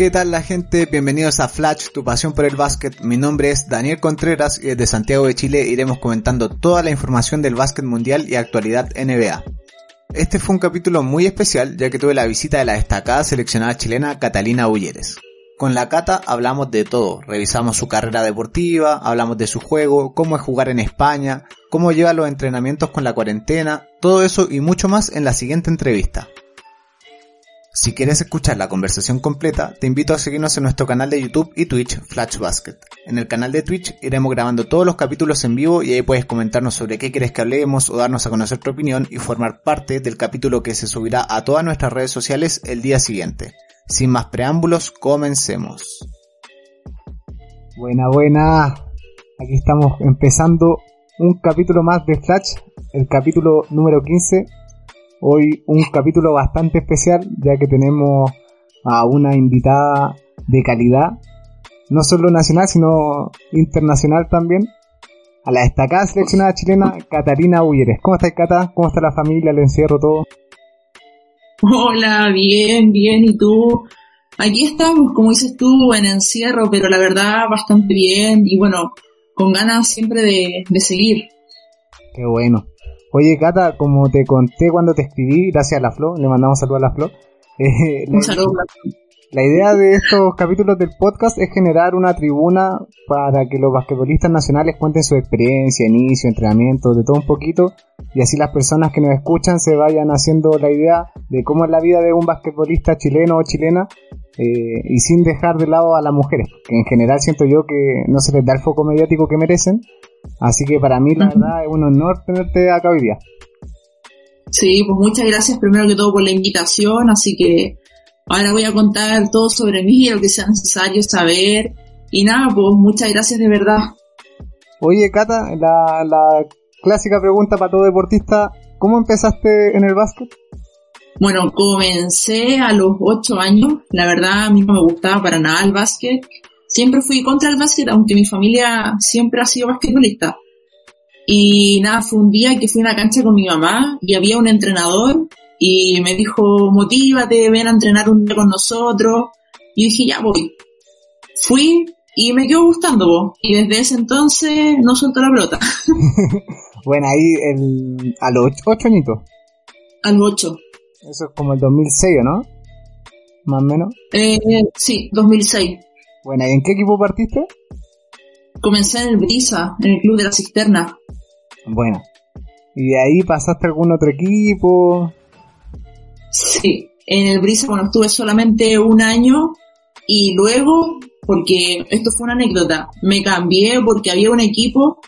¿Qué tal la gente? Bienvenidos a Flash, tu pasión por el básquet. Mi nombre es Daniel Contreras y desde Santiago de Chile iremos comentando toda la información del básquet mundial y actualidad NBA. Este fue un capítulo muy especial ya que tuve la visita de la destacada seleccionada chilena Catalina Ulleres. Con la Cata hablamos de todo, revisamos su carrera deportiva, hablamos de su juego, cómo es jugar en España, cómo lleva los entrenamientos con la cuarentena, todo eso y mucho más en la siguiente entrevista. Si quieres escuchar la conversación completa, te invito a seguirnos en nuestro canal de YouTube y Twitch, Flash Basket. En el canal de Twitch iremos grabando todos los capítulos en vivo y ahí puedes comentarnos sobre qué quieres que hablemos o darnos a conocer tu opinión y formar parte del capítulo que se subirá a todas nuestras redes sociales el día siguiente. Sin más preámbulos, comencemos. Buena, buena. Aquí estamos empezando un capítulo más de Flash, el capítulo número 15 Hoy un capítulo bastante especial ya que tenemos a una invitada de calidad, no solo nacional sino internacional también, a la destacada seleccionada chilena Catarina Ulleres. ¿Cómo estás Cata? ¿Cómo está la familia, el encierro, todo? Hola, bien, bien, ¿y tú? Aquí estamos, como dices tú, en encierro, pero la verdad bastante bien y bueno, con ganas siempre de, de seguir. Qué bueno. Oye, Cata, como te conté cuando te escribí, gracias a la Flo, le mandamos saludos a la Flo. Eh, Un saludo. La idea de estos capítulos del podcast es generar una tribuna para que los basquetbolistas nacionales cuenten su experiencia, inicio, entrenamiento, de todo un poquito, y así las personas que nos escuchan se vayan haciendo la idea de cómo es la vida de un basquetbolista chileno o chilena, eh, y sin dejar de lado a las mujeres, que en general siento yo que no se les da el foco mediático que merecen, Así que para mí, la verdad, es un honor tenerte acá hoy día. Sí, pues muchas gracias primero que todo por la invitación, así que ahora voy a contar todo sobre mí, lo que sea necesario saber. Y nada, pues muchas gracias de verdad. Oye, Cata, la, la clásica pregunta para todo deportista, ¿cómo empezaste en el básquet? Bueno, comencé a los 8 años, la verdad a mí no me gustaba para nada el básquet, siempre fui contra el básquet, aunque mi familia siempre ha sido basquetbolista. Y nada, fue un día que fui a una cancha con mi mamá y había un entrenador y me dijo, motívate, ven a entrenar un día con nosotros. Y dije, ya voy. Fui y me quedó gustando vos. Y desde ese entonces no suelto la pelota. bueno, ahí el, a los ocho, añitos. A los ocho. Eso es como el 2006, ¿no? Más o menos. Eh, sí, 2006. Bueno, ¿y en qué equipo partiste? Comencé en el Brisa, en el Club de la Cisterna. Bueno. ¿Y de ahí pasaste a algún otro equipo? Sí, en el Brisa, bueno, estuve solamente un año y luego, porque esto fue una anécdota, me cambié porque había un equipo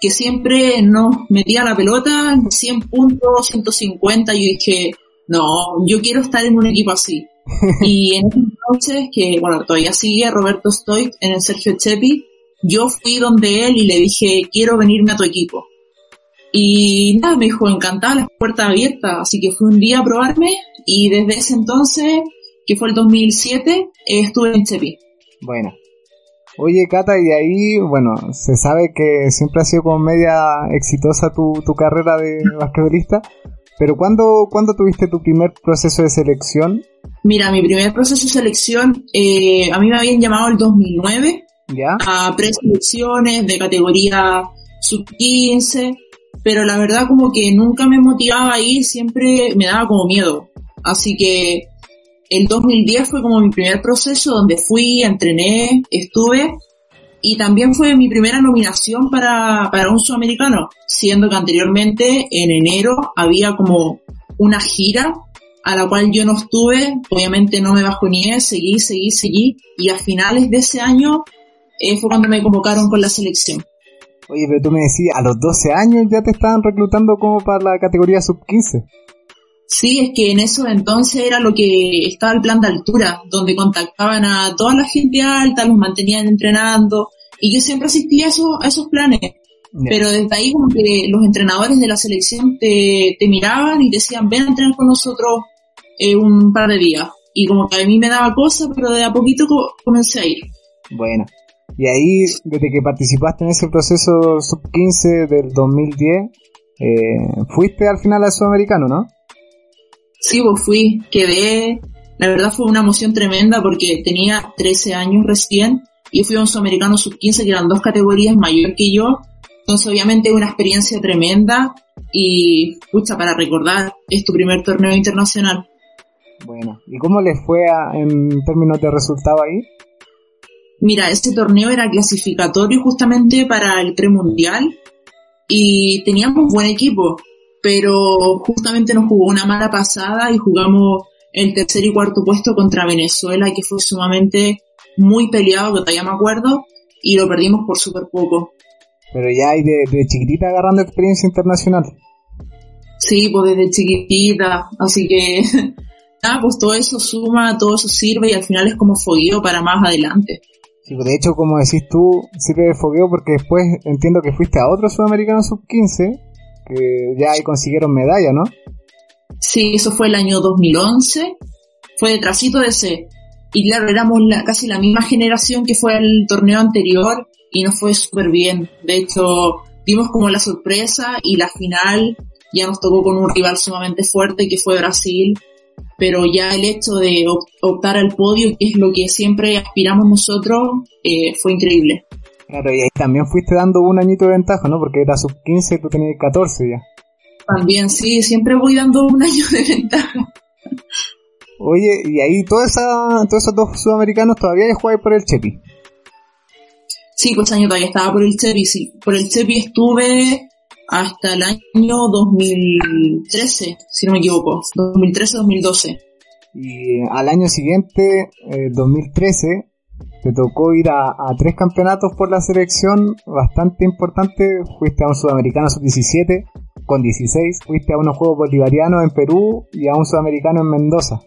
que siempre nos metía la pelota, 100 puntos, 150, y yo dije, no, yo quiero estar en un equipo así. Y en ese entonces, que bueno, todavía sigue Roberto Stoy en el Sergio Chepi, yo fui donde él y le dije, quiero venirme a tu equipo. Y nada, me dijo, encantada, las puertas abiertas, así que fui un día a probarme y desde ese entonces, que fue el 2007, estuve en Chepi. Bueno. Oye, Cata, y ahí, bueno, se sabe que siempre ha sido como media exitosa tu, tu carrera de basquetbolista, pero ¿cuándo, ¿cuándo tuviste tu primer proceso de selección? Mira, mi primer proceso de selección, eh, a mí me habían llamado el 2009 ¿Ya? a preselecciones de categoría sub-15, pero la verdad como que nunca me motivaba a ir, siempre me daba como miedo. Así que el 2010 fue como mi primer proceso donde fui, entrené, estuve y también fue mi primera nominación para, para un sudamericano, siendo que anteriormente en enero había como una gira a la cual yo no estuve, obviamente no me bajoneé, seguí, seguí, seguí, y a finales de ese año eh, fue cuando me convocaron con la selección. Oye, pero tú me decías, a los 12 años ya te estaban reclutando como para la categoría sub-15. Sí, es que en eso entonces era lo que estaba el plan de altura, donde contactaban a toda la gente alta, los mantenían entrenando Y yo siempre asistía a esos, a esos planes. Pero desde ahí como que los entrenadores de la selección te, te miraban y decían, ven a entrenar con nosotros eh, un par de días. Y como que a mí me daba cosas, pero de a poquito comencé a ir. Bueno. Y ahí, desde que participaste en ese proceso sub-15 del 2010, eh, fuiste al final al sudamericano, ¿no? Sí, pues fui, quedé, la verdad fue una emoción tremenda porque tenía 13 años recién y fui a un sudamericano sub-15 que eran dos categorías mayor que yo, entonces obviamente una experiencia tremenda y, pucha, para recordar, es tu primer torneo internacional. Bueno, ¿y cómo les fue en términos de resultado ahí? Mira, este torneo era clasificatorio justamente para el premundial y teníamos buen equipo, pero justamente nos jugó una mala pasada y jugamos el tercer y cuarto puesto contra Venezuela, que fue sumamente muy peleado, que todavía me acuerdo, y lo perdimos por súper poco. Pero ya hay de, de chiquitita agarrando experiencia internacional. Sí, pues desde chiquitita, así que nada, pues todo eso suma, todo eso sirve y al final es como fogueo para más adelante. Pues, de hecho, como decís tú, sirve de fogueo porque después entiendo que fuiste a otro sudamericano sub-15, que ya ahí consiguieron medalla, ¿no? Sí, eso fue el año 2011, fue detrásito de ese. Y claro, éramos casi la misma generación que fue el torneo anterior y nos fue súper bien. De hecho, vimos como la sorpresa y la final ya nos tocó con un rival sumamente fuerte que fue Brasil pero ya el hecho de optar al podio, que es lo que siempre aspiramos nosotros, eh, fue increíble. Claro, y ahí también fuiste dando un añito de ventaja, ¿no? Porque era sub 15 y tú tenías 14 ya. También, sí, siempre voy dando un año de ventaja. Oye, y ahí toda esa, todos esos dos sudamericanos todavía jugáis por el Chepi. Sí, pues año todavía estaba por el Chepi, sí. Por el Chepi estuve hasta el año 2013, si no me equivoco, 2013-2012. Y al año siguiente, 2013, eh, te tocó ir a, tres campeonatos por la selección bastante importante. Fuiste a un sudamericano sub-17 con 16, fuiste a unos Juegos Bolivarianos en Perú y a un sudamericano en Mendoza.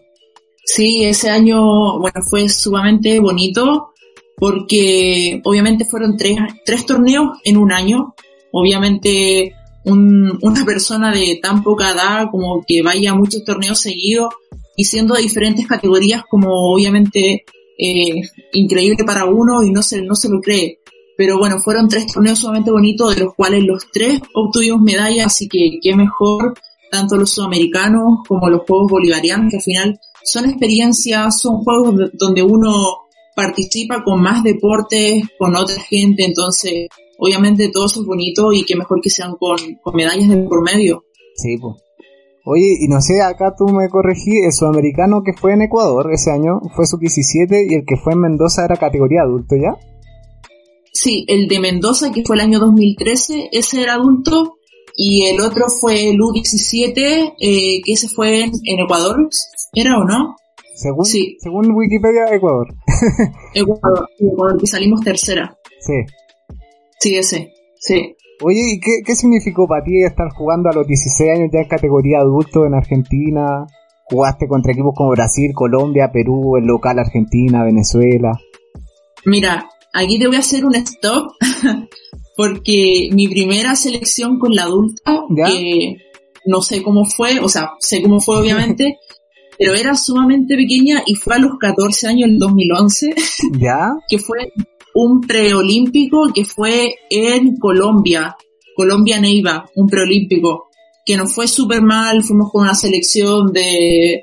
Sí, ese año, bueno, fue sumamente bonito porque obviamente fueron tres, tres torneos en un año obviamente una persona de tan poca edad como que vaya a muchos torneos seguidos y siendo de diferentes categorías como obviamente eh, increíble para uno y no se, no se lo cree. Pero bueno, fueron tres torneos sumamente bonitos, de los cuales los tres obtuvimos medallas, así que qué mejor, tanto los sudamericanos como los Juegos Bolivarianos, que al final son experiencias, son juegos donde uno participa con más deportes, con otra gente, entonces obviamente todo eso es bonito y que mejor que sean con, medallas de por medio. Sí, pues. Oye, y no sé, acá tú me corregí, el sudamericano que fue en Ecuador ese año fue sub-17 y el que fue en Mendoza era categoría adulto, ¿ya? Sí, el de Mendoza, que fue el año 2013, ese era adulto, y el otro fue el U17, eh, que ese fue en, Ecuador, ¿era o no? Según, sí. según Wikipedia, Ecuador. Ecuador, Ecuador, que salimos tercera. Sí. Sí, ese, sí. Oye, ¿y qué, qué significó para ti estar jugando a los 16 años ya en categoría adulto en Argentina? ¿Jugaste contra equipos como Brasil, Colombia, Perú, el local Argentina, Venezuela? Mira, aquí te voy a hacer un stop porque mi primera selección con la adulta, que no sé cómo fue, o sea, sé cómo fue obviamente, pero era sumamente pequeña y fue a los 14 años, el 2011. ¿Ya? Que fue un preolímpico que fue en Colombia, Colombia Neiva, un preolímpico, que nos fue súper mal, fuimos con una selección de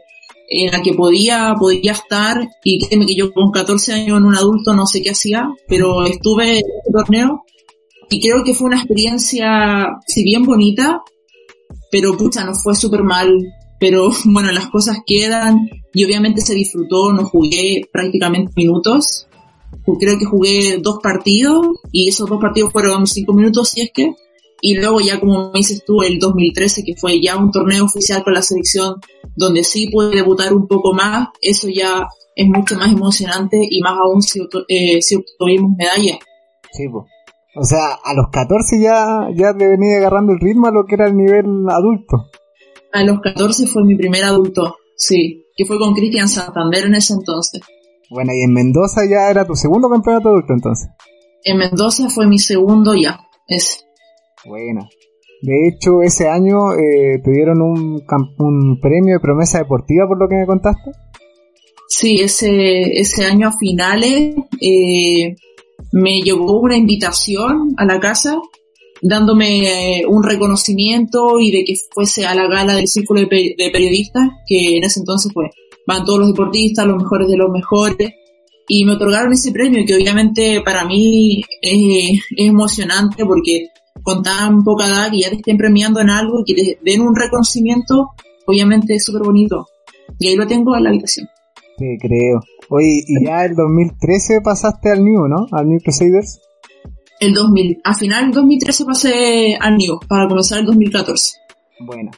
en la que podía, podía estar, y créeme que yo con 14 años en un adulto no sé qué hacía, pero estuve en este torneo y creo que fue una experiencia, si bien bonita, pero pucha, nos fue súper mal, pero bueno, las cosas quedan y obviamente se disfrutó, no jugué prácticamente minutos, creo que jugué dos partidos y esos dos partidos fueron cinco minutos si es que. Y luego ya como me dices tú el 2013 que fue ya un torneo oficial con la selección donde sí pude debutar un poco más eso ya es mucho más emocionante y más aún si, eh, si obtuvimos medalla. Sí o sea a los 14 ya ya te venía agarrando el ritmo a lo que era el nivel adulto a los 14 fue mi primer adulto sí que fue con Cristian Santander en ese entonces bueno, y en Mendoza ya era tu segundo campeonato adulto entonces. En Mendoza fue mi segundo ya, es. Buena. De hecho, ese año eh, te dieron un, un premio de promesa deportiva por lo que me contaste. Sí, ese, ese año a finales eh, me llegó una invitación a la casa dándome eh, un reconocimiento y de que fuese a la gala del círculo de, periodistas, que en ese entonces pues van todos los deportistas, los mejores de los mejores, y me otorgaron ese premio que obviamente para mí es, emocionante porque con tan poca edad y ya te estén premiando en algo y que te den un reconocimiento, obviamente es súper bonito. Y ahí lo tengo en la habitación. Te creo. Oye, y ya el 2013 pasaste al New, ¿no? Al New Crusaders. El 2000. A final del 2013 pasé al New para comenzar el 2014. Bueno.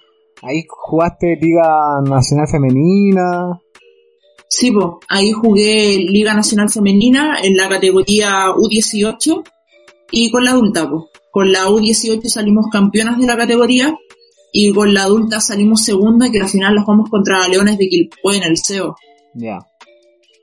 Ahí jugaste Liga Nacional Femenina. Sí, pues, ahí jugué Liga Nacional Femenina en la categoría U18 y con la adulta, pues. Con la U18 salimos campeonas de la categoría y con la adulta salimos segunda que al final la jugamos contra Leones de Quilpue en el CEO. Ya.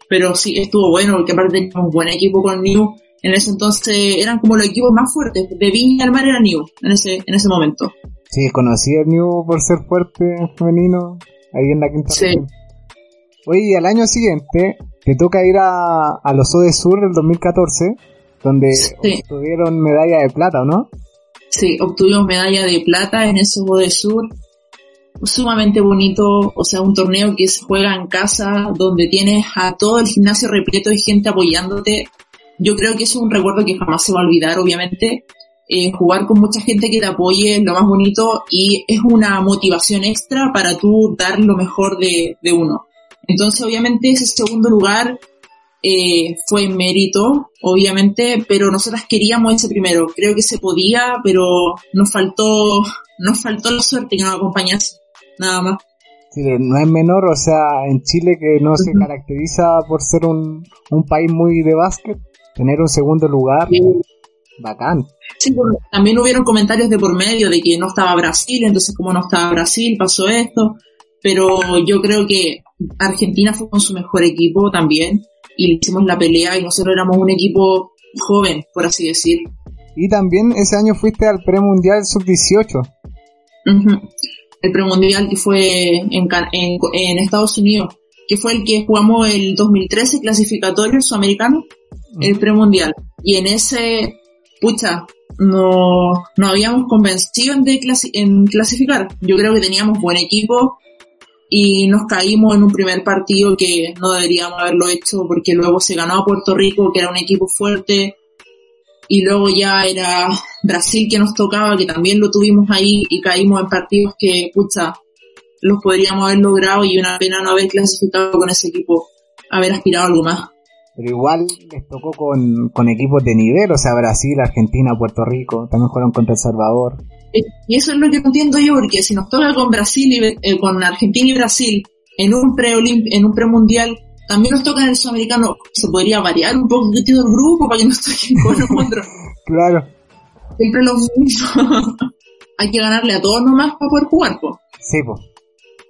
Pero sí, estuvo bueno porque aparte teníamos un buen equipo con New. En ese entonces eran como los equipos más fuertes. De Viña al Mar era New en ese, en ese momento. Sí, conocí el New por ser fuerte femenino ahí en la quinta. Sí. Oye, y al año siguiente te toca ir a, a los de Sur del 2014 donde obtuvieron medalla de plata, ¿no? Sí, obtuvimos medalla de plata en esos de Sur. Sumamente bonito, o sea, un torneo que se juega en casa, donde tienes a todo el gimnasio repleto de gente apoyándote. Yo creo que eso es un recuerdo que jamás se va a olvidar, obviamente. Eh, jugar con mucha gente que te apoye es lo más bonito y es una motivación extra para tú dar lo mejor de, de uno. Entonces, obviamente, ese segundo lugar eh, fue mérito, obviamente, pero nosotras queríamos ese primero. Creo que se podía, pero nos faltó, nos faltó la suerte que nos acompañase, nada más. Sí, no es menor, o sea, en Chile que no se caracteriza por ser un, un país muy de básquet, tener un segundo lugar, bacán. Sí, también hubieron comentarios de por medio de que no estaba Brasil, entonces como no estaba Brasil pasó esto, pero yo creo que Argentina fue con su mejor equipo también, y hicimos la pelea y nosotros éramos un equipo joven, por así decir. Y también ese año fuiste al premundial sub-18. El premundial que fue en, en, Estados Unidos, que fue el que jugamos el 2013 clasificatorio sudamericano, el premundial. Y en ese, pucha, no, no habíamos convencido en, de en clasificar. Yo creo que teníamos buen equipo, y nos caímos en un primer partido que no deberíamos haberlo hecho porque luego se ganó a Puerto Rico, que era un equipo fuerte, y luego ya era Brasil que nos tocaba, que también lo tuvimos ahí y caímos en partidos que, pucha, los podríamos haber logrado y una pena no haber clasificado con ese equipo, haber aspirado a algo más. Pero igual les tocó con, con equipos de nivel, o sea, Brasil, Argentina, Puerto Rico, también jugaron contra El Salvador. Y eso es lo que entiendo yo, porque si nos toca con Brasil y eh, con Argentina y Brasil en un pre en un premundial, también nos toca en el sudamericano, se podría variar un poco el grupo para que nos toquen con nosotros. claro. Siempre lo mismo. Hay que ganarle a todos nomás para poder jugar, pues. Sí, pues.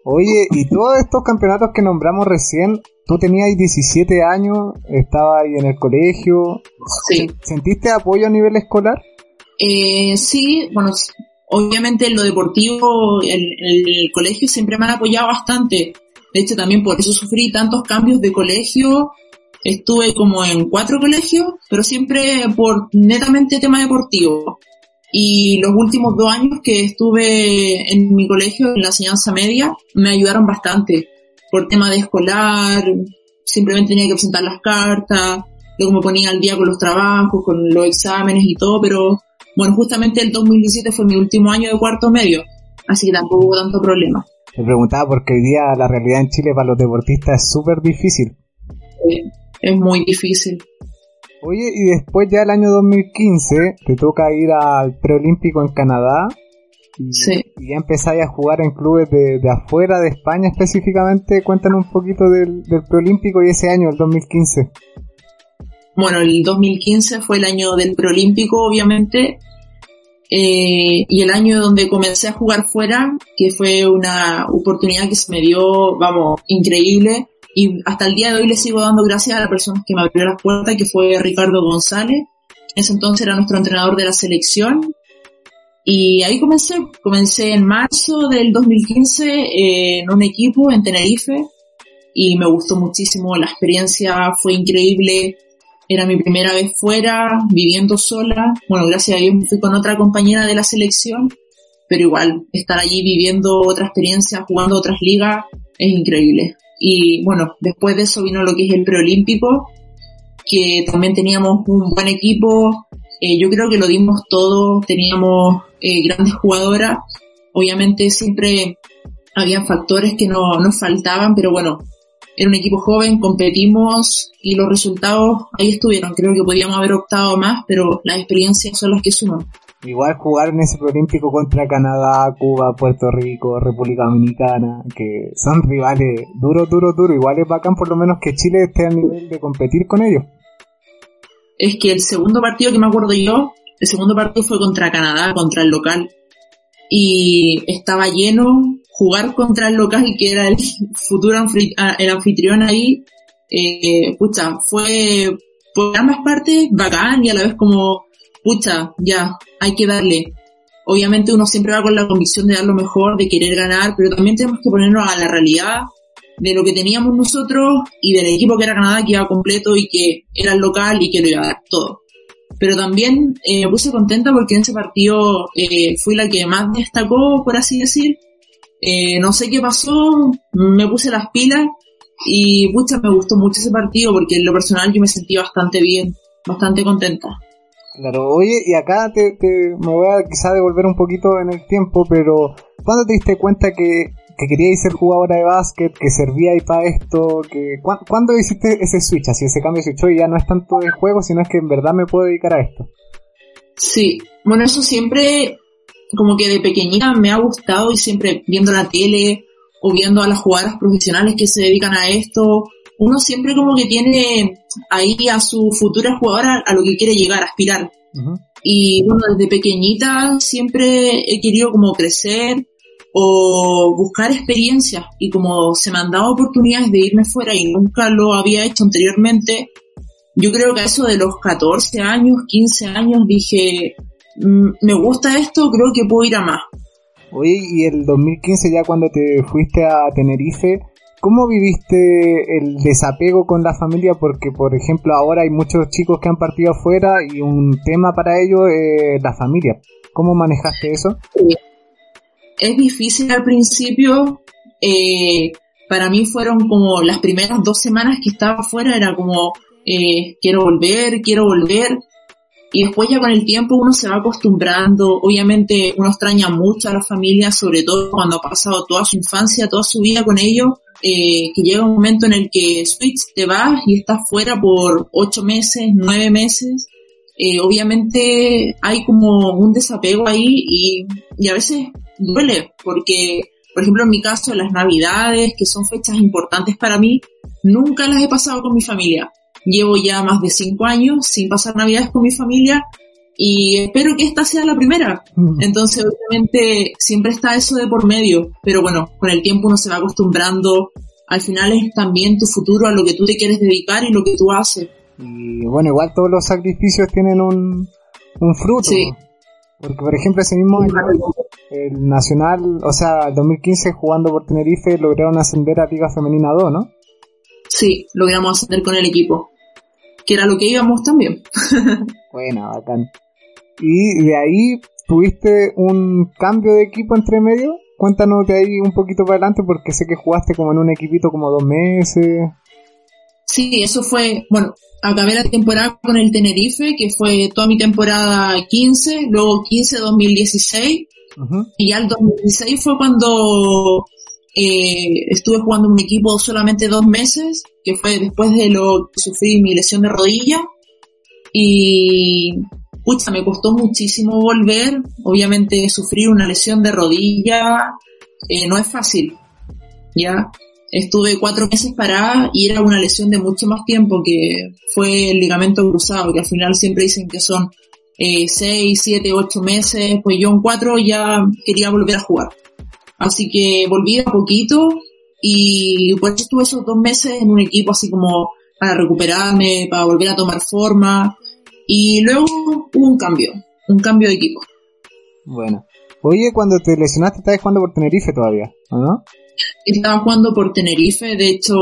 Oye, y todos estos campeonatos que nombramos recién, tú tenías 17 años, estabas ahí en el colegio. Sí. ¿Sentiste apoyo a nivel escolar? Eh, sí, bueno, obviamente en lo deportivo, en, el colegio siempre me han apoyado bastante. De hecho, también por eso sufrí tantos cambios de colegio. Estuve como en cuatro colegios, pero siempre por netamente tema deportivo. Y los últimos dos años que estuve en mi colegio, en la enseñanza media, me ayudaron bastante. Por tema de escolar, simplemente tenía que presentar las cartas, luego me ponía al día con los trabajos, con los exámenes y todo, pero bueno, justamente el 2017 fue mi último año de cuarto medio, así que tampoco hubo tanto problema. Me preguntaba porque hoy día la realidad en Chile para los deportistas es súper difícil. es muy difícil. Oye, y después ya el año 2015 te toca ir al preolímpico en Canadá y, sí. y ya empezáis a jugar en clubes de, afuera, de España específicamente. Cuéntanos un poquito del, del preolímpico y ese año, el 2015. Bueno, el 2015 fue el año del preolímpico, obviamente, eh, y el año donde comencé a jugar fuera, que fue una oportunidad que se me dio, vamos, increíble, y hasta el día de hoy le sigo dando gracias a la persona que me abrió las puertas, que fue Ricardo González, ese entonces era nuestro entrenador de la selección. Y ahí comencé, comencé en marzo del 2015 eh, en un equipo en Tenerife. Y me gustó muchísimo, la experiencia fue increíble, era mi primera vez fuera, viviendo sola, bueno, gracias a Dios fui con otra compañera de la selección, pero igual, estar allí viviendo otra experiencia, jugando otras ligas, es increíble. Y bueno, después de eso vino lo que es el preolímpico, que también teníamos un buen equipo, eh, yo creo que lo dimos todo, teníamos eh, grandes jugadoras, obviamente siempre había factores que no nos faltaban, pero bueno, era un equipo joven, competimos y los resultados ahí estuvieron. Creo que podíamos haber optado más, pero las experiencias son las que suman. Igual jugar en ese preolímpico contra Canadá, Cuba, Puerto Rico, República Dominicana, que son rivales duro, duro, duro. Igual es bacán por lo menos que Chile esté a nivel de competir con ellos. Es que el segundo partido que me acuerdo yo, el segundo partido fue contra Canadá, contra el local. Y estaba lleno, jugar contra el local que era el futuro ah, el anfitrión ahí, eh, pucha, fue por ambas partes bacán y a la vez como pucha, ya, hay que darle. Obviamente uno siempre va con la convicción de dar lo mejor, de querer ganar, pero también tenemos que ponernos a la realidad de lo que teníamos nosotros y del equipo que era Canadá que iba completo y que era el local y que lo iba a dar todo. Pero también eh, me puse contenta porque en ese partido eh, fui la que más destacó, por así decir. Eh, no sé qué pasó, me puse las pilas y pucha, me gustó mucho ese partido porque en lo personal yo me sentí bastante bien, bastante contenta. Claro, oye, y acá te, me voy a quizá devolver un poquito en el tiempo, pero ¿cuándo te diste cuenta que, que queríais ser jugadora de básquet, que servíais para esto? que ¿Cuándo hiciste ese switch, así ese cambio de switch? Y ya no es tanto de juego, sino es que en verdad me puedo dedicar a esto. Sí, bueno, eso siempre, como que de pequeñita me ha gustado y siempre viendo la tele o viendo a las jugadoras profesionales que se dedican a esto, uno siempre como que tiene ahí a su futura jugadora a lo que quiere llegar, aspirar. Y bueno, desde pequeñita siempre he querido como crecer o buscar experiencias y como se me han dado oportunidades de irme fuera y nunca lo había hecho anteriormente, yo creo que a eso de los 14 años, 15 años dije, mm, me gusta esto, creo que puedo ir a más. Oye, y el 2015 ya cuando te fuiste a Tenerife, ¿Cómo viviste el desapego con la familia? Porque, por ejemplo, ahora hay muchos chicos que han partido afuera y un tema para ellos es la familia. ¿Cómo manejaste eso? Es difícil al principio. Eh, para mí fueron como las primeras dos semanas que estaba afuera, era como, eh, quiero volver, quiero volver. Y después ya con el tiempo uno se va acostumbrando. Obviamente uno extraña mucho a la familia, sobre todo cuando ha pasado toda su infancia, toda su vida con ellos eh, que llega un momento en el que Switch te vas y estás fuera por ocho meses, nueve meses, eh, obviamente hay como un desapego ahí y, y a veces duele porque, por ejemplo, en mi caso, las navidades, que son fechas importantes para mí, nunca las he pasado con mi familia. Llevo ya más de cinco años sin pasar navidades con mi familia y espero que esta sea la primera. Entonces, obviamente, siempre está eso de por medio, pero bueno, con el tiempo uno se va acostumbrando. Al final es también tu futuro a lo que tú te quieres dedicar y lo que tú haces. Y bueno, igual todos los sacrificios tienen un, un fruto. Sí. Porque, por ejemplo, ese mismo año, el Nacional, o sea, el 2015 jugando por Tenerife, lograron ascender a Liga Femenina 2, ¿no? Sí, logramos ascender con el equipo. Que era lo que íbamos también. Buena, bacán. Y de ahí tuviste un cambio de equipo entre medio. Cuéntanos de ahí un poquito para adelante porque sé que jugaste como en un equipito como dos meses. Sí, eso fue, bueno, acabé la temporada con el Tenerife, que fue toda mi temporada 15, luego 15-2016, y ya el 2016 fue cuando eh, estuve jugando en un equipo solamente dos meses, que fue después de lo que sufrí mi lesión de rodilla, y pucha, me costó muchísimo volver. Obviamente sufrir una lesión de rodilla eh, no es fácil. Ya estuve cuatro meses parada y era una lesión de mucho más tiempo que fue el ligamento cruzado, que al final siempre dicen que son eh, seis, siete, ocho meses. Pues yo en cuatro ya quería volver a jugar. Así que volví a poquito y pues estuve esos dos meses en un equipo así como para recuperarme, para volver a tomar forma Y luego hubo un cambio, un cambio de equipo. Bueno. Oye, cuando te lesionaste estabas jugando por Tenerife todavía, ¿o no? Estaba jugando por Tenerife, de hecho,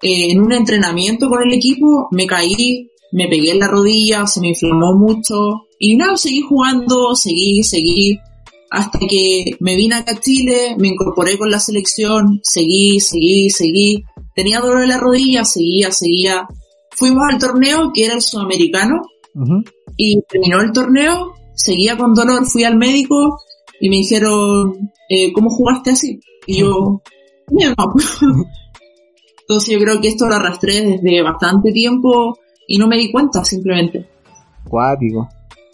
eh, en un entrenamiento con el equipo me caí, me pegué en la rodilla, se me inflamó mucho y nada, seguí jugando, seguí, seguí, hasta que me vine acá a Chile, me incorporé con la selección, seguí, seguí, seguí, tenía dolor en la rodilla, seguía, seguía. Fuimos al torneo que era el sudamericano y terminó el torneo, seguía con dolor, fui al médico y me dijeron, eh, ¿cómo jugaste así? Y yo, Entonces yo creo que esto lo arrastré desde bastante tiempo y no me di cuenta simplemente. Cuático.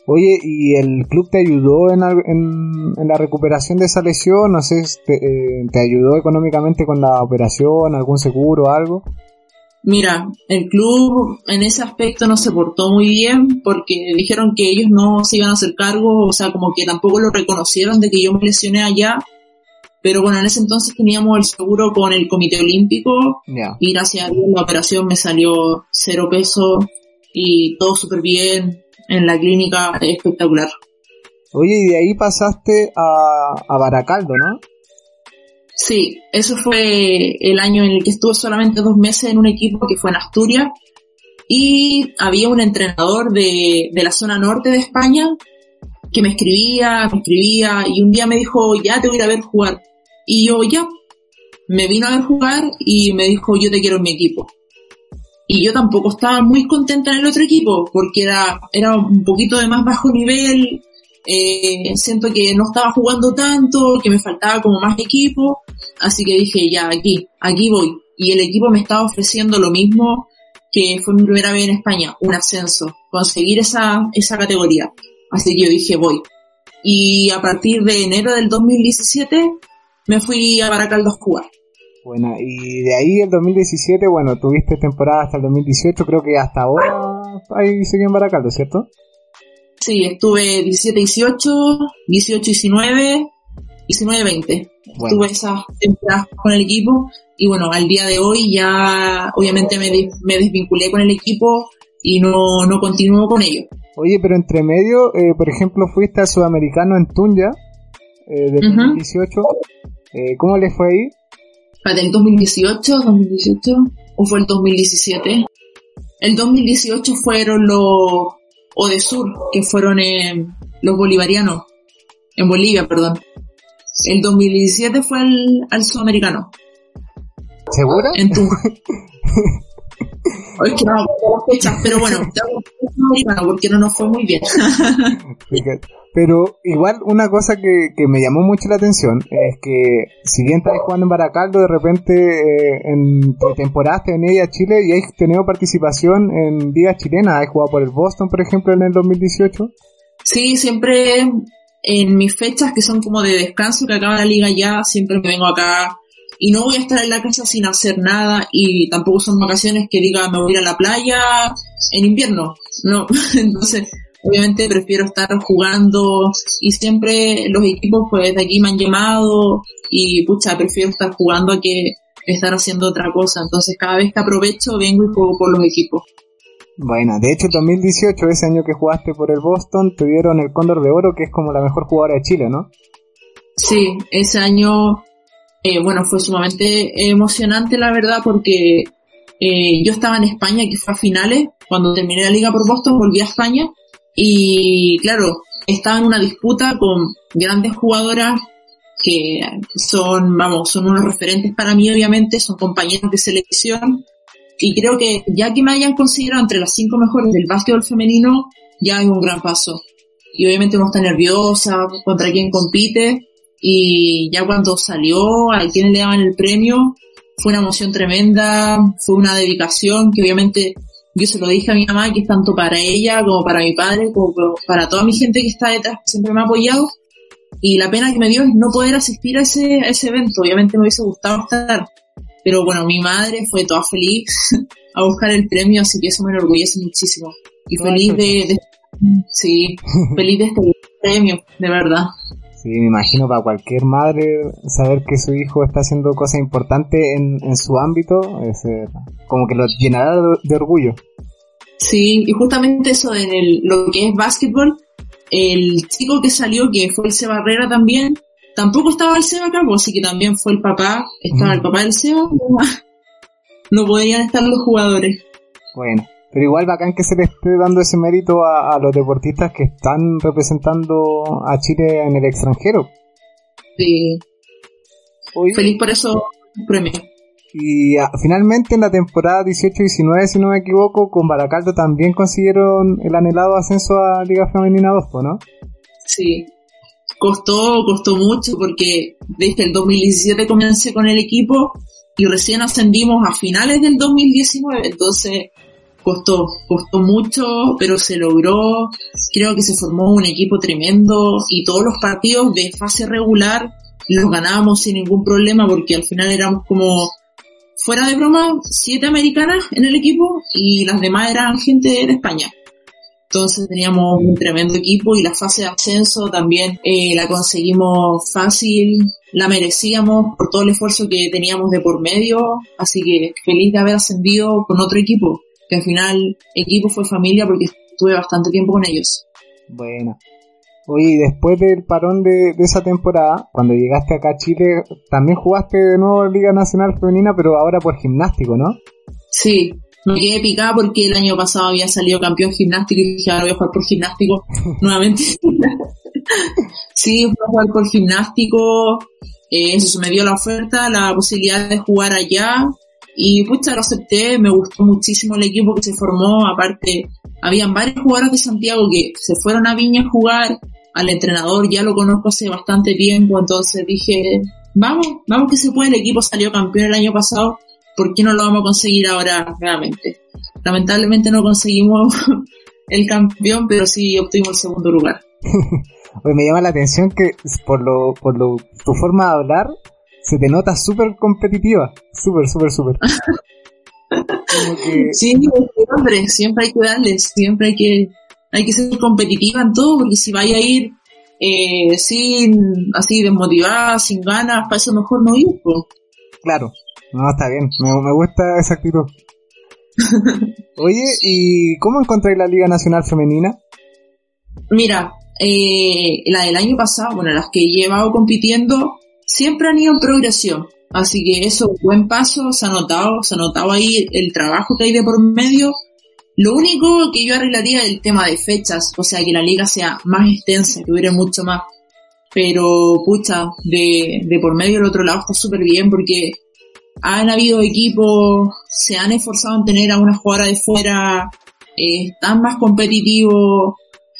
Oye, ¿y el club te ayudó en, en, la recuperación de esa lesión? No sé, te, eh, ¿te ayudó económicamente con la operación, algún seguro, algo? Mira, el club en ese aspecto no se portó muy bien porque dijeron que ellos no se iban a hacer cargo, o sea, como que tampoco lo reconocieron de que yo me lesioné allá. Pero bueno, en ese entonces teníamos el seguro con el Comité Olímpico y gracias a Dios la operación me salió cero peso y todo súper bien en la clínica espectacular. Oye, y de ahí pasaste a, a Baracaldo, ¿no? Sí, eso fue el año en el que estuve solamente dos meses en un equipo que fue en Asturias y había un entrenador de, de la zona norte de España que me escribía, me escribía y un día me dijo, ya te voy a ir a ver jugar. Y yo ya, me vino a ver jugar y me dijo, yo te quiero en mi equipo. Y yo tampoco estaba muy contenta en el otro equipo, porque era, era un poquito de más bajo nivel, eh, siento que no estaba jugando tanto, que me faltaba como más equipo, así que dije, ya, aquí, aquí voy. Y el equipo me estaba ofreciendo lo mismo que fue mi primera vez en España, un ascenso, conseguir esa, esa categoría. Así que yo dije, voy. Y a partir de enero del 2017 me fui a Baracaldo a jugar. Bueno, y de ahí el 2017, bueno, tuviste temporada hasta el 2018, creo que hasta ahora ahí seguí en Baracaldo, ¿cierto? Sí, estuve 17-18, 18-19, 19-20. Estuve esas temporadas con el equipo y bueno, al día de hoy ya obviamente me, me desvinculé con el equipo y no, no continúo con ello. Oye, pero entre medio, eh, por ejemplo, fuiste al Sudamericano en Tunja eh, de 2018. Eh, ¿Cómo le fue ahí? ¿El 2018, 2018 o fue el 2017? El 2018 fueron los Odesur, que fueron los bolivarianos, en Bolivia, perdón. El 2017 fue al, al sudamericano. ¿Segura? En Tunja. Hoy que no las fechas, pero bueno, porque no nos fue muy bien. pero igual una cosa que, que, me llamó mucho la atención es que si bien estáis jugando en Baracaldo, de repente eh, en temporadas te venía a Chile y has tenido participación en ligas chilenas. ¿Has jugado por el Boston, por ejemplo, en el 2018? Sí, siempre en mis fechas que son como de descanso, que acaba la liga ya, siempre me vengo acá y no voy a estar en la casa sin hacer nada y tampoco son vacaciones que diga me voy a ir a la playa en invierno, no, entonces obviamente prefiero estar jugando y siempre los equipos pues de aquí me han llamado y pucha, prefiero estar jugando a que estar haciendo otra cosa, entonces cada vez que aprovecho vengo y juego por los equipos. Bueno, de hecho 2018, ese año que jugaste por el Boston, tuvieron el Cóndor de Oro, que es como la mejor jugadora de Chile, ¿no? Sí, ese año eh, bueno, fue sumamente emocionante la verdad porque eh, yo estaba en España, que fue a finales, cuando terminé la liga por Boston volví a España y claro, estaba en una disputa con grandes jugadoras que son, vamos, son unos referentes para mí obviamente, son compañeros de selección y creo que ya que me hayan considerado entre las cinco mejores del básquetbol femenino, ya es un gran paso. Y obviamente uno está nerviosa contra quién compite, y ya cuando salió, a quienes le daban el premio, fue una emoción tremenda, fue una dedicación que obviamente yo se lo dije a mi mamá, que es tanto para ella como para mi padre, como para toda mi gente que está detrás, que siempre me ha apoyado. Y la pena que me dio es no poder asistir a ese, ese evento. Obviamente me hubiese gustado estar. Pero bueno, mi madre fue toda feliz a buscar el premio, así que eso me enorgullece muchísimo. Y feliz de, de, sí, feliz de este premio, de verdad. Sí, me imagino para cualquier madre saber que su hijo está haciendo cosas importantes en, en su ámbito, es, eh, como que lo llenará de, orgullo. Sí, y justamente eso en el, lo que es básquetbol, el chico que salió, que fue el Barrera también, tampoco estaba el Seba acá, pues, así que también fue el papá, estaba el Mm. papá del Seba, no podían estar los jugadores. Bueno, pero igual bacán que se le esté dando ese mérito a, a los deportistas que están representando a Chile en el extranjero. Sí, feliz por esos premios. Y ah, finalmente en la temporada 18-19, si no me equivoco, con Baracaldo también consiguieron el anhelado ascenso a Liga Femenina 2, po, ¿no? Sí. Costó, costó mucho porque desde el 2017 comencé con el equipo y recién ascendimos a finales del 2019, entonces costó, costó mucho, pero se logró. Creo que se formó un equipo tremendo y todos los partidos de fase regular los ganábamos sin ningún problema porque al final éramos como, fuera de broma, siete americanas en el equipo y las demás eran gente de España. Entonces teníamos un tremendo equipo y la fase de ascenso también eh, la conseguimos fácil, la merecíamos por todo el esfuerzo que teníamos de por medio, así que feliz de haber ascendido con otro equipo, que al final equipo fue familia porque estuve bastante tiempo con ellos. Bueno. Oye, y después del parón de, de esa temporada, cuando llegaste acá a Chile, también jugaste de nuevo en Liga Nacional Femenina, pero ahora por gimnástico, ¿no? Sí, me quedé picada porque el año pasado había salido campeón gimnástico y dije, ahora voy a jugar por gimnástico nuevamente. sí, fui a jugar por gimnástico, eh, eso se me dio la oferta, la posibilidad de jugar allá. Y pucha, lo acepté, me gustó muchísimo el equipo que se formó, aparte habían varios jugadores de Santiago que se fueron a Viña a jugar, al entrenador ya lo conozco hace bastante tiempo, entonces dije, vamos, vamos que se puede, el equipo salió campeón el año pasado, ¿por qué no lo vamos a conseguir ahora nuevamente? Lamentablemente no conseguimos el campeón, pero sí obtuvimos el segundo lugar. Oye, me llama la atención que por lo, por lo, tu forma de hablar, se te nota súper competitiva. Súper, súper, súper. Que, Sí, hombre, siempre hay que darle, siempre hay que, hay que ser competitiva en todo, porque si vaya a ir eh, sin, así desmotivada, sin ganas, para eso mejor no ir, pues. claro. No, está bien. Me, me gusta esa actitud. Oye, ¿y cómo encontráis la Liga Nacional Femenina? Mira, eh, la del año pasado, bueno, las que he llevado compitiendo, siempre han ido en progresión. Así que eso, buen paso, se ha notado, se ha notado ahí el trabajo que hay de por medio. Lo único que yo arreglaría es el tema de fechas, o sea, que la liga sea más extensa, que dure mucho más. Pero, pucha, de, de por medio el otro lado está súper bien porque han habido equipos, se han esforzado en tener a una jugadora de fuera, eh, están más competitivos,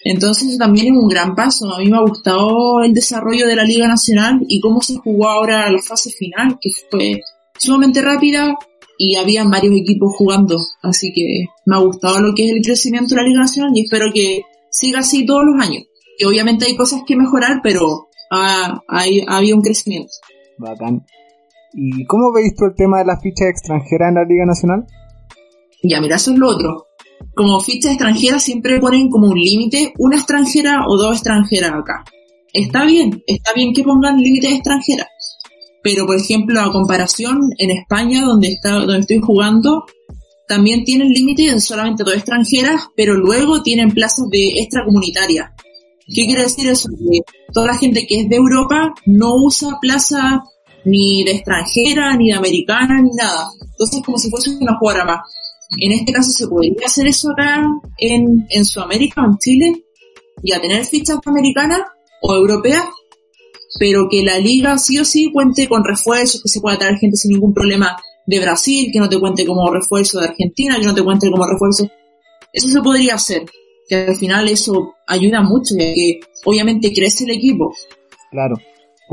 entonces también es un gran paso. A mí me ha gustado el desarrollo de la Liga Nacional y cómo se jugó ahora la fase final, que fue sumamente rápida y habían varios equipos jugando. Así que me ha gustado lo que es el crecimiento de la Liga Nacional y espero que siga así todos los años. Que obviamente hay cosas que mejorar, pero ha, hay, ha habido un crecimiento. Bacán. ¿Y cómo veis tú el tema de las fichas extranjeras en la Liga Nacional? Ya, mira, eso es lo otro. Como ficha extranjera siempre ponen como un límite una extranjera o dos extranjeras acá. Está bien, está bien que pongan límites extranjeras. Pero, por ejemplo, a comparación, en España, donde, está, donde estoy jugando, también tienen límites de solamente dos extranjeras, pero luego tienen plazas de extracomunitaria. ¿Qué quiere decir eso? Que toda la gente que es de Europa no usa plaza ni de extranjera, ni de americana, ni nada. Entonces, como si fuese una jugadora más. En este caso se podría hacer eso acá en, en Sudamérica en Chile, y a tener fichas americanas o europeas, pero que la liga sí o sí cuente con refuerzos, que se pueda traer gente sin ningún problema de Brasil, que no te cuente como refuerzo de Argentina, que no te cuente como refuerzo. Eso se podría hacer, que al final eso ayuda mucho, ya que obviamente crece el equipo. Claro,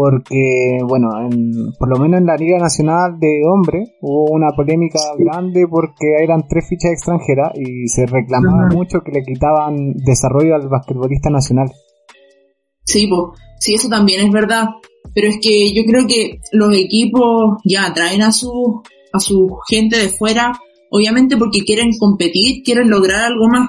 porque, bueno, en- por lo menos en la Liga Nacional de Hombres hubo una polémica grande porque eran tres fichas extranjeras y se reclamaba mucho que le quitaban desarrollo al basquetbolista nacional. Sí, pues, sí, eso también es verdad. Pero es que yo creo que los equipos ya traen a su, a su gente de fuera, obviamente porque quieren competir, quieren lograr algo más.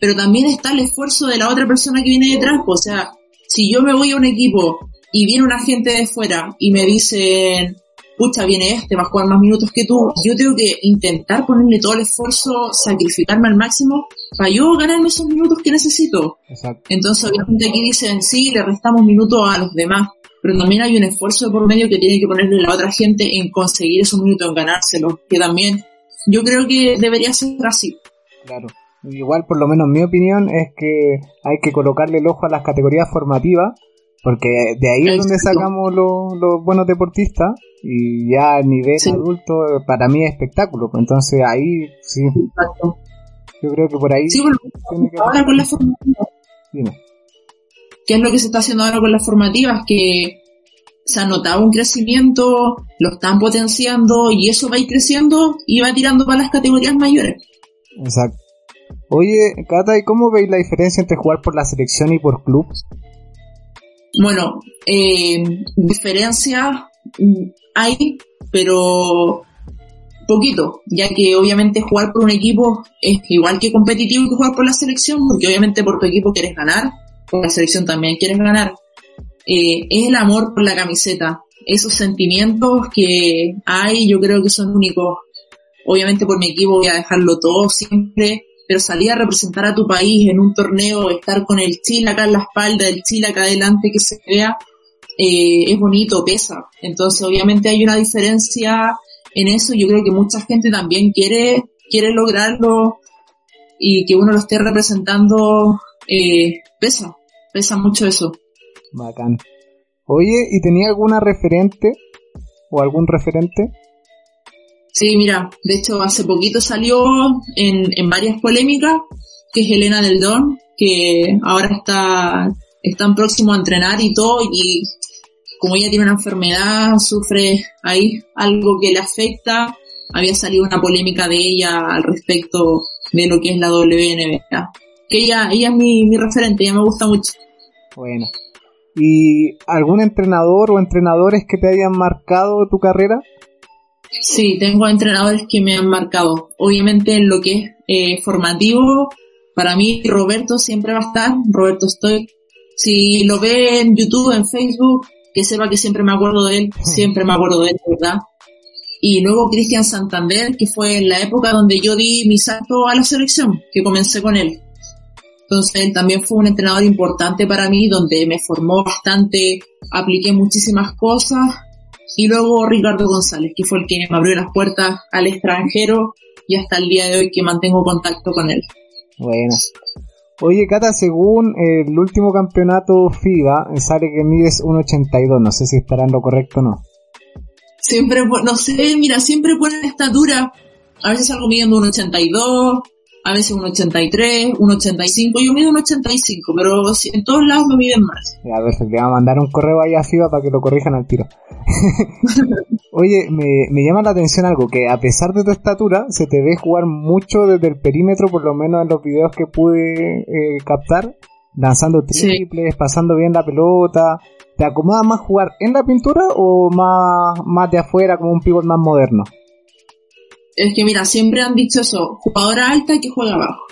Pero también está el esfuerzo de la otra persona que viene detrás. pues, o sea, si yo me voy a un equipo y viene una gente de fuera y me dicen, pucha, viene este, va a jugar más minutos que tú. Yo tengo que intentar ponerle todo el esfuerzo, sacrificarme al máximo para yo ganarme esos minutos que necesito. Exacto. Entonces, obviamente aquí dicen, sí, le restamos minutos a los demás, pero también hay un esfuerzo de por medio que tiene que ponerle la otra gente en conseguir esos minutos, en ganárselos, que también yo creo que debería ser así. Claro. Igual, por lo menos mi opinión es que hay que colocarle el ojo a las categorías formativas, porque de ahí es donde sacamos los, los buenos deportistas, y ya a nivel Sí. adulto para mí es espectáculo. pues Entonces ahí sí, Exacto. yo creo que por ahí Sí, bueno, tiene que... ahora con las formativas, Dime. ¿qué es lo que se está haciendo ahora con las formativas? Que se ha notado un crecimiento, lo están potenciando y eso va a ir creciendo y va tirando para las categorías mayores. Exacto. Oye, Cata, ¿y cómo veis la diferencia entre jugar por la selección y por club? Bueno, eh, diferencias hay, pero poquito, ya que obviamente jugar por un equipo es igual que competitivo que jugar por la selección, porque obviamente por tu equipo quieres ganar, por la selección también quieres ganar. Eh, es el amor por la camiseta, esos sentimientos que hay, yo creo que son únicos. Obviamente por mi equipo voy a dejarlo todo siempre, pero salir a representar a tu país en un torneo, estar con el Chile acá en la espalda, el Chile acá adelante que se vea, eh, es bonito, pesa. Entonces obviamente hay una diferencia en eso. Yo creo que mucha gente también quiere, quiere lograrlo y que uno lo esté representando, eh, pesa, pesa mucho eso. Bacán. Oye, ¿y tenía alguna referente o algún referente? Sí, mira, de hecho hace poquito salió en, en varias polémicas, que es Elena del Don, que ahora está, están próximos a entrenar y todo, y como ella tiene una enfermedad, sufre ahí algo que le afecta, había salido una polémica de ella al respecto de lo que es la WNBA. Que ella, ella es mi, mi referente, ella me gusta mucho. Bueno. ¿Y algún entrenador o entrenadores que te hayan marcado tu carrera? Sí, tengo entrenadores que me han marcado. Obviamente en lo que es eh, formativo, para mí Roberto siempre va a estar, Roberto estoy. Si lo ve en YouTube, en Facebook, que sepa que siempre me acuerdo de él, siempre me acuerdo de él, ¿verdad? Y luego Cristian Santander, que fue en la época donde yo di mi salto a la selección, que comencé con él. Entonces él también fue un entrenador importante para mí, donde me formó bastante, apliqué muchísimas cosas. Y luego Ricardo González, que fue el que me abrió las puertas al extranjero y hasta el día de hoy que mantengo contacto con él. Bueno. Oye, Cata, según el último campeonato FIBA, sale que mides 1.82. No sé si estará en lo correcto o no. Siempre, no sé, mira, siempre ponen estatura. A veces salgo midiendo un 82, a veces un 83, un 85. Yo mido un 85, pero en todos lados me miden más. Ya, perfecto. Le vamos a mandar un correo ahí a FIBA para que lo corrijan al tiro. Oye, me, me llama la atención algo, que a pesar de tu estatura, se te ve jugar mucho desde el perímetro, por lo menos en los videos que pude eh, captar, lanzando Sí. triples, pasando bien la pelota. ¿Te acomoda más jugar en la pintura o más, más de afuera, como un pivot más moderno? Es que mira, siempre han dicho eso, jugadora alta que juega abajo.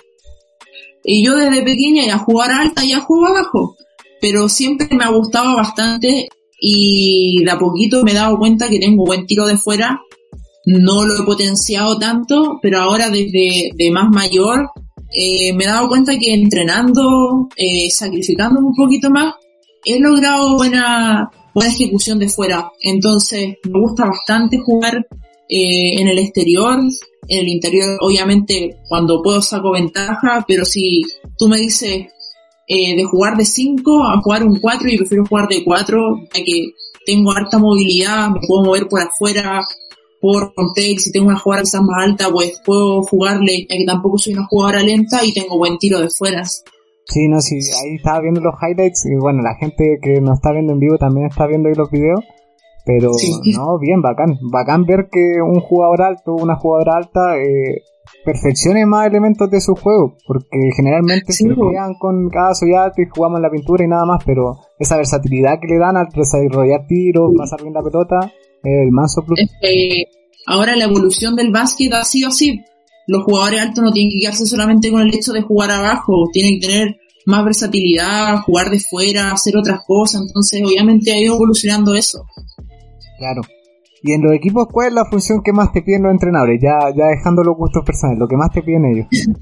Y yo desde pequeña ya jugar alta ya juego abajo. Pero siempre me ha gustado bastante y de a poquito me he dado cuenta que tengo buen tiro de fuera. No lo he potenciado tanto, pero ahora desde de más mayor eh, me he dado cuenta que entrenando, eh, sacrificándome un poquito más, he logrado buena, buena ejecución de fuera. Entonces me gusta bastante jugar eh, en el exterior, en el interior obviamente cuando puedo saco ventaja, pero si tú me dices eh, de jugar de 5 a jugar un 4 y prefiero jugar de 4, ya que tengo harta movilidad, me puedo mover por afuera, romper, y si tengo una jugadora quizás más alta, pues puedo jugarle, ya que tampoco soy una jugadora lenta y tengo buen tiro de fuera. Sí, no, sí, ahí estaba viendo los highlights y bueno, la gente que nos está viendo en vivo también está viendo ahí los videos. Pero Sí. no, bien, bacán. Bacán ver que un jugador alto, una jugadora alta, eh, perfeccione más elementos de su juego. Porque generalmente Sí, se quedan con cada soy alto y jugamos la pintura y nada más, pero esa versatilidad que le dan al desarrollar tiros, pasar bien la pelota, el manso plus. es que ahora la evolución del básquet ha sido así. Los jugadores altos no tienen que quedarse solamente con el hecho de jugar abajo, tienen que tener más versatilidad, jugar de fuera, hacer otras cosas. Entonces, obviamente ha ido evolucionando eso. Claro. Y en los equipos, ¿cuál es la función que más te piden los entrenadores? Ya, ya dejando los gustos personales, lo que más te piden ellos.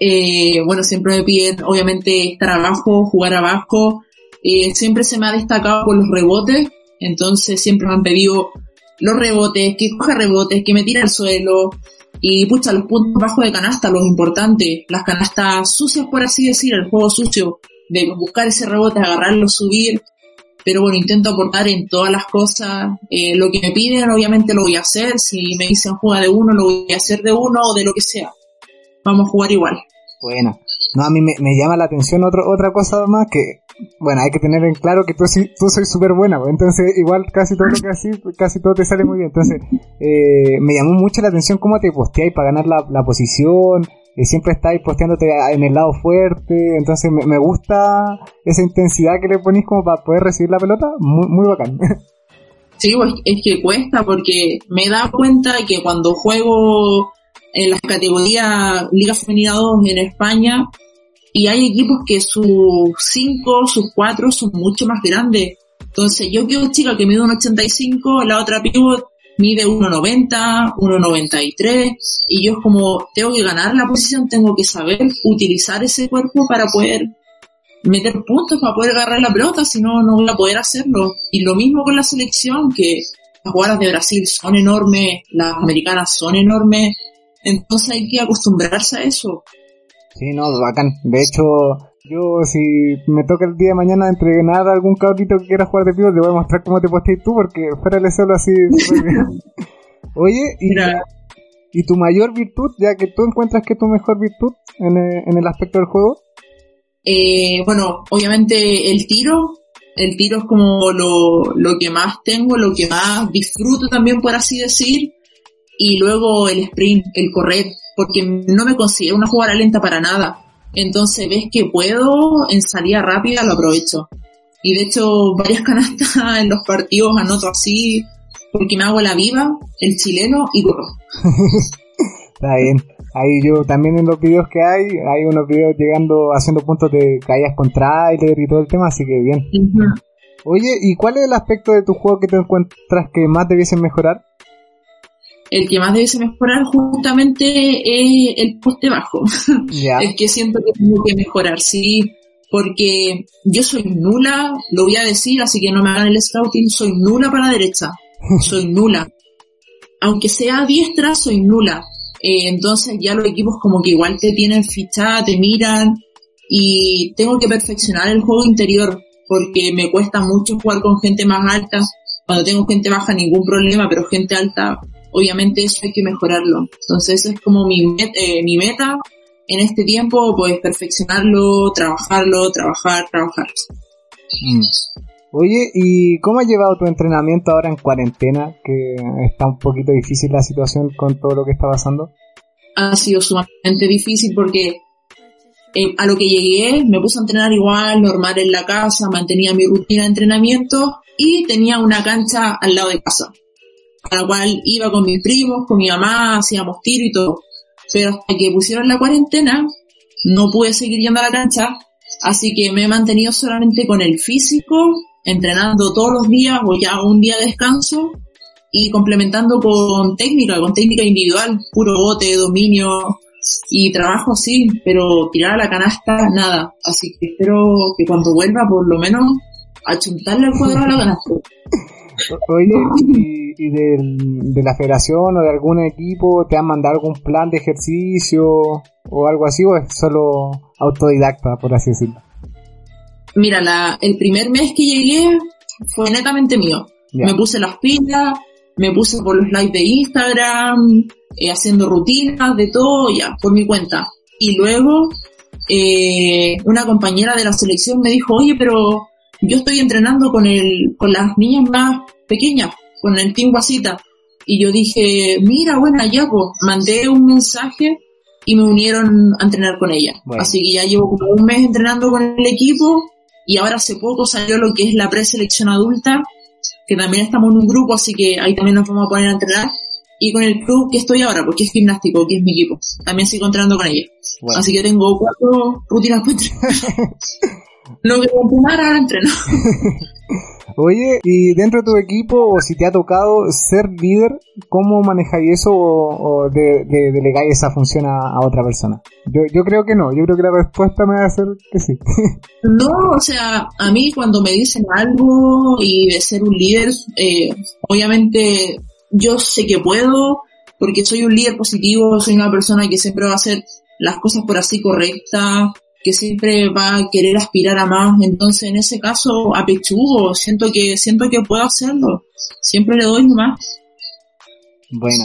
Eh, bueno, siempre me piden, obviamente, estar abajo, jugar abajo. Eh, siempre se me ha destacado por los rebotes, entonces siempre me han pedido los rebotes, que coja rebotes, que me tire al suelo. Y pucha, los puntos bajos de canasta, los importantes, las canastas sucias, por así decir, el juego sucio, de buscar ese rebote, agarrarlo, subir. Pero bueno, intento aportar en todas las cosas. Eh, lo que me piden, obviamente lo voy a hacer. Si me dicen juega de uno, lo voy a hacer de uno o de lo que sea. Vamos a jugar igual. Bueno, no, a mí me, me llama la atención otro, otra cosa más que, bueno, hay que tener en claro que tú, tú soy súper buena, pues, entonces igual casi todo lo que así, casi todo te sale muy bien. Entonces, eh, me llamó mucho la atención cómo te posteáis para ganar la, la posición, eh, siempre estáis posteándote en el lado fuerte, entonces me, me gusta esa intensidad que le ponís como para poder recibir la pelota, muy, muy bacán. Sí, pues es que cuesta porque me he dado cuenta que cuando juego en las categorías Liga Femenina 2 en España y hay equipos que sus 5, sus 4 son mucho más grandes. Entonces yo quiero chica que mide un 85, la otra pivot mide 1,90, 1,93 y yo es como tengo que ganar la posición, tengo que saber utilizar ese cuerpo para poder meter puntos para poder agarrar la pelota, si no, no voy a poder hacerlo. Y lo mismo con la selección, que las jugadoras de Brasil son enormes, las americanas son enormes, entonces hay que acostumbrarse a eso. Sí, no, bacán. De hecho, yo si me toca el día de mañana entrenar a algún cabrito que quiera jugar de pívot, le voy a mostrar cómo te posteas tú, porque fuera de solo así. Oye, y, Mira. y tu mayor virtud, ya que tú encuentras que es tu mejor virtud en el, en el aspecto del juego, Eh, bueno, obviamente el tiro, el tiro es como lo, lo que más tengo, lo que más disfruto también, por así decir. Y luego el sprint, el correr, porque no me considero una jugadora lenta para nada. Entonces ves que puedo en salida rápida, lo aprovecho. Y de hecho, varias canastas en los partidos anoto así, porque me hago la viva, el chileno y corro. está bien. Ahí yo también en los videos que hay, hay unos videos llegando, haciendo puntos de caídas con trailer y todo el tema, así que bien. Oye, ¿y cuál es el aspecto de tu juego que te encuentras que más debiesen mejorar? El que más debe mejorar justamente es el poste bajo. Ya. Es que siento que tengo que mejorar, sí, porque yo soy nula, lo voy a decir, así que no me hagan el scouting, soy nula para la derecha, soy nula. Aunque sea diestra, soy nula. Eh, entonces ya los equipos como que igual te tienen fichada, te miran y tengo que perfeccionar el juego interior porque me cuesta mucho jugar con gente más alta. Cuando tengo gente baja ningún problema, pero gente alta, obviamente eso hay que mejorarlo. Entonces eso es como mi, met- eh, mi meta en este tiempo, pues perfeccionarlo, trabajarlo, trabajar, trabajar. Mm. Oye, ¿y cómo has llevado tu entrenamiento ahora en cuarentena? Que está un poquito difícil la situación con todo lo que está pasando. Ha sido sumamente difícil porque eh, a lo que llegué me puse a entrenar igual, normal en la casa, mantenía mi rutina de entrenamiento y tenía una cancha al lado de casa, a la cual iba con mis primos, con mi mamá, hacíamos tiro y todo. Pero hasta que pusieron la cuarentena, no pude seguir yendo a la cancha, así que me he mantenido solamente con el físico, entrenando todos los días o ya un día de descanso y complementando con técnica, con técnica individual, puro bote, dominio y trabajo sí, pero tirar a la canasta nada. Así que espero que cuando vuelva por lo menos a chuntarle al cuadro a la canasta. Oye, ¿y, y del- de la federación o de algún equipo te han mandado algún plan de ejercicio o algo así o es solo autodidacta, por así decirlo? Mira, la, el primer mes que llegué fue netamente mío. Ya. Me puse las pilas, me puse por los lives de Instagram, eh, haciendo rutinas, de todo, ya, por mi cuenta. Y luego, eh, una compañera de la selección me dijo, oye, pero yo estoy entrenando con el, con las niñas más pequeñas, con el Team Guasita. Y yo dije, mira, bueno, ya, mandé un mensaje y me unieron a entrenar con ella. Bueno. Así que ya llevo como un mes entrenando con el equipo y ahora hace poco salió lo que es la preselección adulta, que también estamos en un grupo, así que ahí también nos vamos a poner a entrenar. Y con el club que estoy ahora, porque es gimnástico, que es mi equipo. También sigo entrenando con ella. Bueno. Así que tengo cuatro rutinas Lo que entrenar, ahora entreno. Oye, y dentro de tu equipo, o si te ha tocado ser líder, ¿cómo manejáis eso o, o de, de, delegáis esa función a, a, otra persona? Yo, yo creo que no, yo creo que la respuesta me va a ser que sí. no, o sea, a mí cuando me dicen algo y de ser un líder, eh, obviamente yo sé que puedo, porque soy un líder positivo, soy una persona que siempre va a hacer las cosas por así correcta, que siempre va a querer aspirar a más, entonces en ese caso apechugo, siento que, siento que puedo hacerlo, siempre le doy más. Bueno.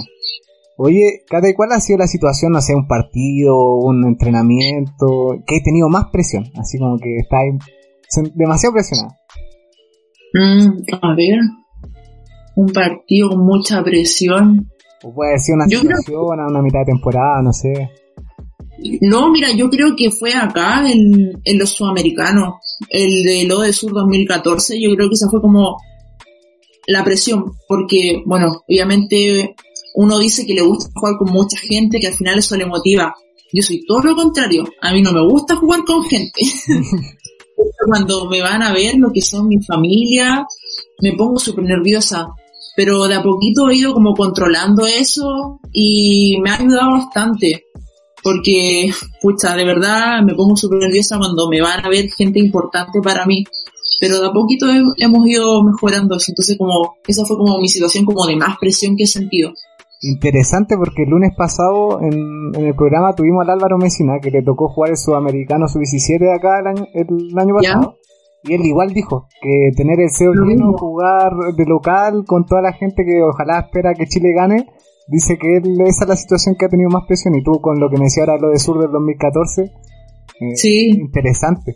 Oye, Cata, ¿cuál ha sido la situación, no sé, un partido, un entrenamiento, que he tenido más presión? Así como que está demasiado presionado. Mm, a ver, un partido con mucha presión. O puede ser una situación a una mitad de temporada, no sé. No, mira, yo creo que fue acá en, los sudamericanos, el de lo del Sur 2014, yo creo que esa fue como la presión, porque, bueno, obviamente uno dice que le gusta jugar con mucha gente, que al final eso le motiva. Yo soy todo lo contrario, a mí no me gusta jugar con gente. Cuando me van a ver lo que son mi familia, me pongo súper nerviosa. Pero de a poquito he ido como controlando eso y me ha ayudado bastante porque, pucha, de verdad me pongo súper nerviosa cuando me van a ver gente importante para mí. Pero de a poquito hemos ido mejorando eso. Entonces, como, esa fue como mi situación como de más presión que he sentido. Interesante porque el lunes pasado en, el programa tuvimos al Álvaro Messina que le tocó jugar el Sudamericano Sub-17 acá el año, el año pasado. Y él igual dijo que tener el CEO lleno, jugar de local con toda la gente que ojalá espera que Chile gane, dice que él, esa es la situación que ha tenido más presión y tú con lo que me decía ahora lo de Sur del 2014, eh, sí. interesante.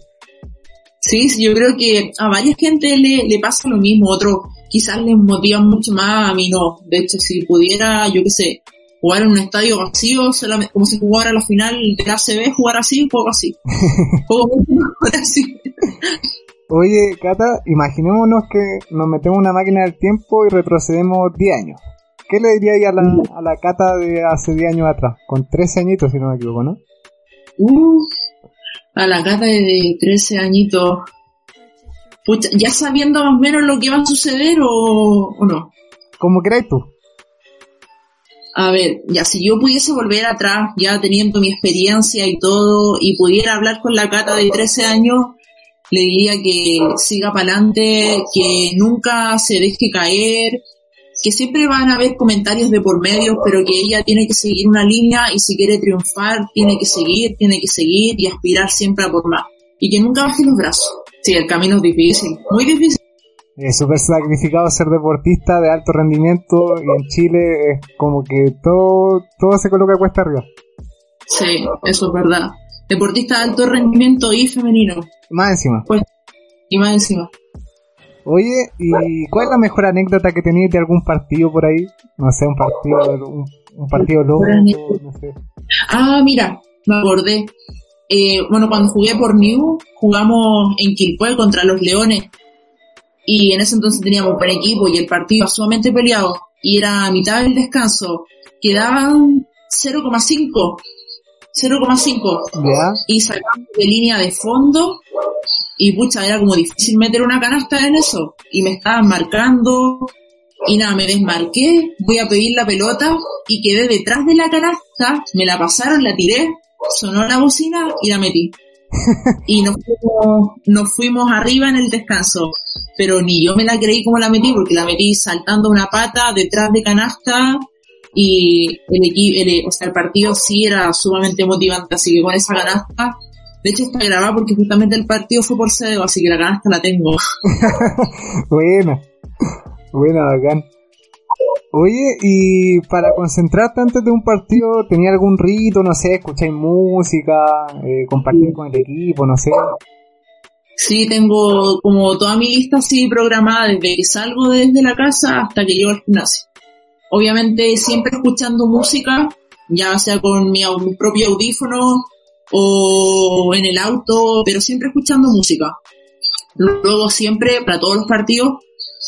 Sí, yo creo que a varias gente le, le pasa lo mismo, otro quizás les motiva mucho más, a mí no. De hecho, si pudiera, yo qué sé, jugar en un estadio vacío, solamente, como si jugara la final de la ACB, jugar así, juego así. juego mejor así. Oye, Cata, imaginémonos que nos metemos una máquina del tiempo y retrocedemos 10 años. ¿Qué le diría a la, a la Cata de hace 10 años atrás? Con 13 añitos, si no me equivoco, ¿no? Uh, a la Cata de 13 añitos. Pucha, ya sabiendo más o menos lo que va a suceder o, o no. ¿Cómo crees tú? A ver, ya si yo pudiese volver atrás, ya teniendo mi experiencia y todo, y pudiera hablar con la Cata de 13 años, le diría que siga para adelante, que nunca se deje caer, que siempre van a haber comentarios de por medio, pero que ella tiene que seguir una línea y si quiere triunfar, tiene que seguir, tiene que seguir y aspirar siempre a por más. Y que nunca baje los brazos. Sí, el camino es difícil, muy difícil. Es súper sacrificado ser deportista de alto rendimiento y en Chile es como que todo, todo se coloca cuesta arriba. Sí, eso es verdad. Deportista de alto rendimiento y femenino. Más encima. Pues, y más encima. Oye, ¿y cuál es la mejor anécdota que tenías de algún partido por ahí? No sé, un partido, un, partido loco, no sé. Ah, mira, me acordé. Eh, bueno, cuando jugué por New, jugamos en Quilpue contra los Leones. Y en ese entonces teníamos un buen equipo y el partido sumamente peleado. Y era a mitad del descanso. Quedaban 0,5. 0,5. Y sacamos de línea de fondo y pucha, era como difícil meter una canasta en eso. Y me estaban marcando. Y nada, me desmarqué, voy a pedir la pelota y quedé detrás de la canasta, me la pasaron, la tiré, sonó la bocina y la metí. y nos fuimos, nos fuimos arriba en el descanso. Pero ni yo me la creí como la metí, porque la metí saltando una pata detrás de canasta y el equipo, o sea, el partido sí era sumamente motivante, así que con esa canasta de hecho está grabada porque justamente el partido fue por CDO, así que la canasta la tengo. buena, buena, bacán. Oye, y para concentrarte antes de un partido, ¿tenía algún rito, no sé, escucháis música, eh, compartir con el equipo, no sé? Sí, tengo como toda mi lista así programada desde que salgo desde la casa hasta que llego al gimnasio. Obviamente siempre escuchando música, ya sea con mi, mi propio audífono o en el auto, pero siempre escuchando música. Luego siempre, para todos los partidos,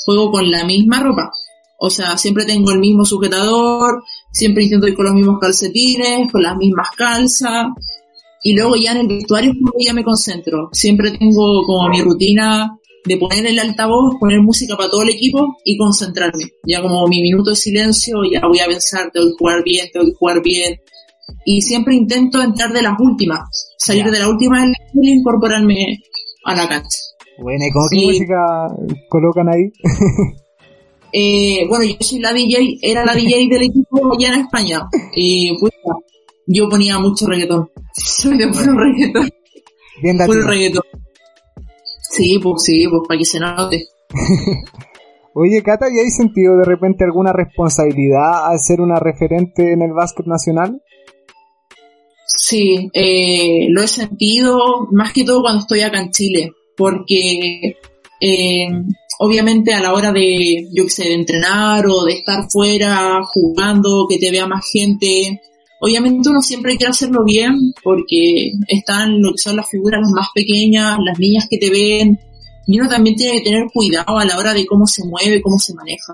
juego con la misma ropa. O sea, siempre tengo el mismo sujetador, siempre intento ir con los mismos calcetines, con las mismas calzas. Y luego ya en el vestuario ya me concentro. Siempre tengo como mi rutina de poner el altavoz, poner música para todo el equipo y concentrarme. Ya como mi minuto de silencio, ya voy a pensar, tengo que jugar bien, tengo que jugar bien. Y siempre intento entrar de las últimas, salir de la última y incorporarme a la cancha. Bueno, ¿y cómo qué música colocan ahí? eh, bueno, yo soy la DJ, era la DJ del equipo ya en España. Y pues yo ponía mucho reggaetón. Soy de puro reggaetón. Bien Puro reggaetón. Sí, pues sí, pues para que se note. Oye, Cata, ¿y hay sentido de repente alguna responsabilidad al ser una referente en el básquet nacional? Sí, eh, lo he sentido más que todo cuando estoy acá en Chile, porque eh, obviamente a la hora de, yo qué sé, de entrenar o de estar fuera jugando, que te vea más gente, obviamente uno siempre quiere hacerlo bien porque están lo que son las figuras las más pequeñas, las niñas que te ven, y uno también tiene que tener cuidado a la hora de cómo se mueve, cómo se maneja,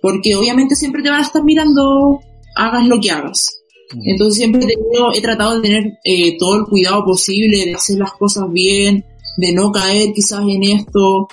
porque obviamente siempre te van a estar mirando, hagas lo que hagas. Entonces siempre he, tenido, he tratado de tener eh, todo el cuidado posible, de hacer las cosas bien, de no caer quizás en esto.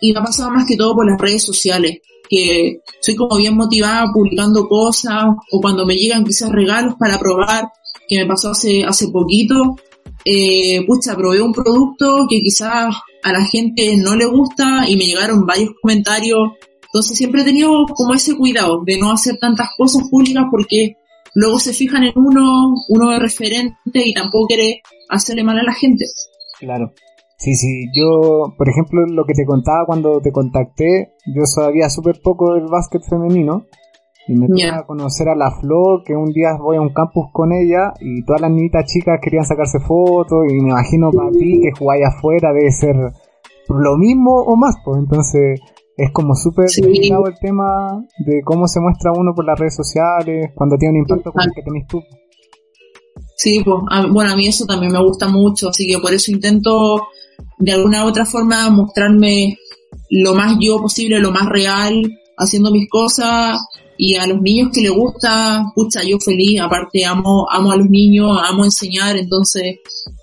Y me ha pasado más que todo por las redes sociales, que soy como bien motivada publicando cosas o cuando me llegan quizás regalos para probar, que me pasó hace, hace poquito. Eh, pucha, probé un producto que quizás a la gente no le gusta y me llegaron varios comentarios. Entonces siempre he tenido como ese cuidado de no hacer tantas cosas públicas porque luego se fijan en uno, uno de referente y tampoco quiere hacerle mal a la gente. Claro. Sí, sí, yo, por ejemplo, lo que te contaba cuando te contacté, yo sabía súper poco del básquet femenino y me yeah. a conocer a la Flor, que un día voy a un campus con ella y todas las niñitas chicas querían sacarse fotos y me imagino para ti que jugáis afuera debe ser lo mismo o más, pues entonces es como súper delicado el tema de cómo se muestra uno por las redes sociales, cuando tiene un impacto como el que tenés tú. Sí, pues, bueno, a mí eso también me gusta mucho, así que por eso intento de alguna u otra forma mostrarme lo más yo posible, lo más real, haciendo mis cosas y a los niños que les gusta, pucha, yo feliz, aparte amo, amo a los niños, amo enseñar, entonces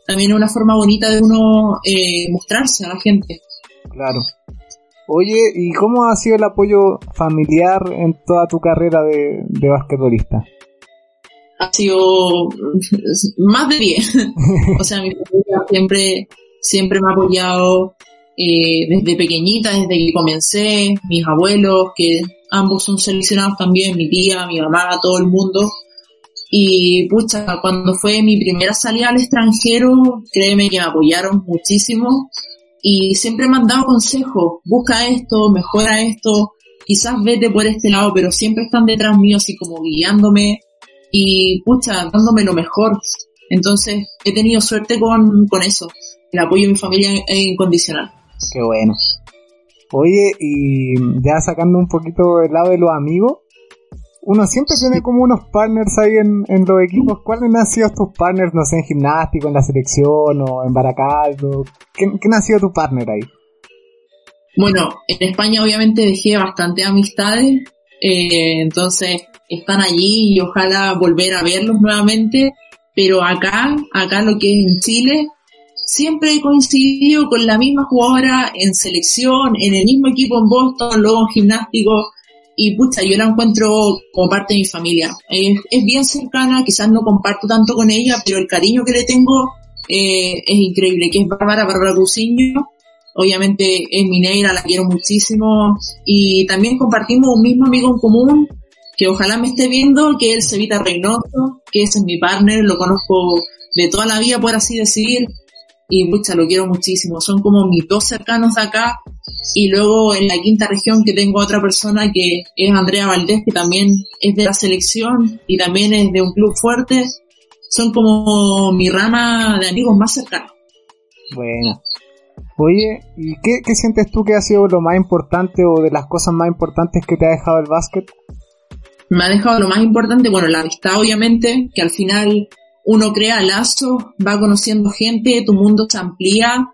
también es una forma bonita de uno eh, mostrarse a la gente. Claro. Oye, ¿y cómo ha sido el apoyo familiar en toda tu carrera de, de basquetbolista? Ha sido más de bien. o sea, mi familia siempre, siempre me ha apoyado eh, desde pequeñita, desde que comencé, mis abuelos, que ambos son seleccionados también, mi tía, mi mamá, todo el mundo. Y pucha, cuando fue mi primera salida al extranjero, créeme que me apoyaron muchísimo y siempre me han dado consejos, busca esto, mejora esto, quizás vete por este lado, pero siempre están detrás mío así como guiándome y pucha, dándome lo mejor. Entonces he tenido suerte con, con eso. El apoyo de mi familia es incondicional. Qué bueno. Oye, y ya sacando un poquito el lado de los amigos, uno siempre tiene como unos partners ahí en, en los equipos. ¿Cuáles han sido tus partners, no sé, en gimnástico, en la selección o en Baracaldo? ¿Quién, quién ha sido tu partner ahí? Bueno, en España obviamente dejé bastante amistades, eh, entonces están allí y ojalá volver a verlos nuevamente, pero acá, acá lo que es en Chile, siempre he coincidido con la misma jugadora en selección, en el mismo equipo en Boston, luego en gimnástico, y pucha, yo la encuentro como parte de mi familia. Es, es, bien cercana, quizás no comparto tanto con ella, pero el cariño que le tengo eh, es increíble, que es Bárbara, Bárbara Cusiño. Obviamente es mi negra, la quiero muchísimo. Y también compartimos un mismo amigo en común, que ojalá me esté viendo, que es Sevita Reynoso, que es mi partner, lo conozco de toda la vida, por así decir y pucha, lo quiero muchísimo. Son como mis dos cercanos de acá. Y luego en la quinta región que tengo otra persona que es Andrea Valdés, que también es de la selección y también es de un club fuerte. Son como mi rama de amigos más cercanos. Bueno. Oye, ¿y qué, qué sientes tú que ha sido lo más importante o de las cosas más importantes que te ha dejado el básquet? Me ha dejado lo más importante, bueno, la amistad obviamente, que al final uno crea lazos, va conociendo gente, tu mundo se amplía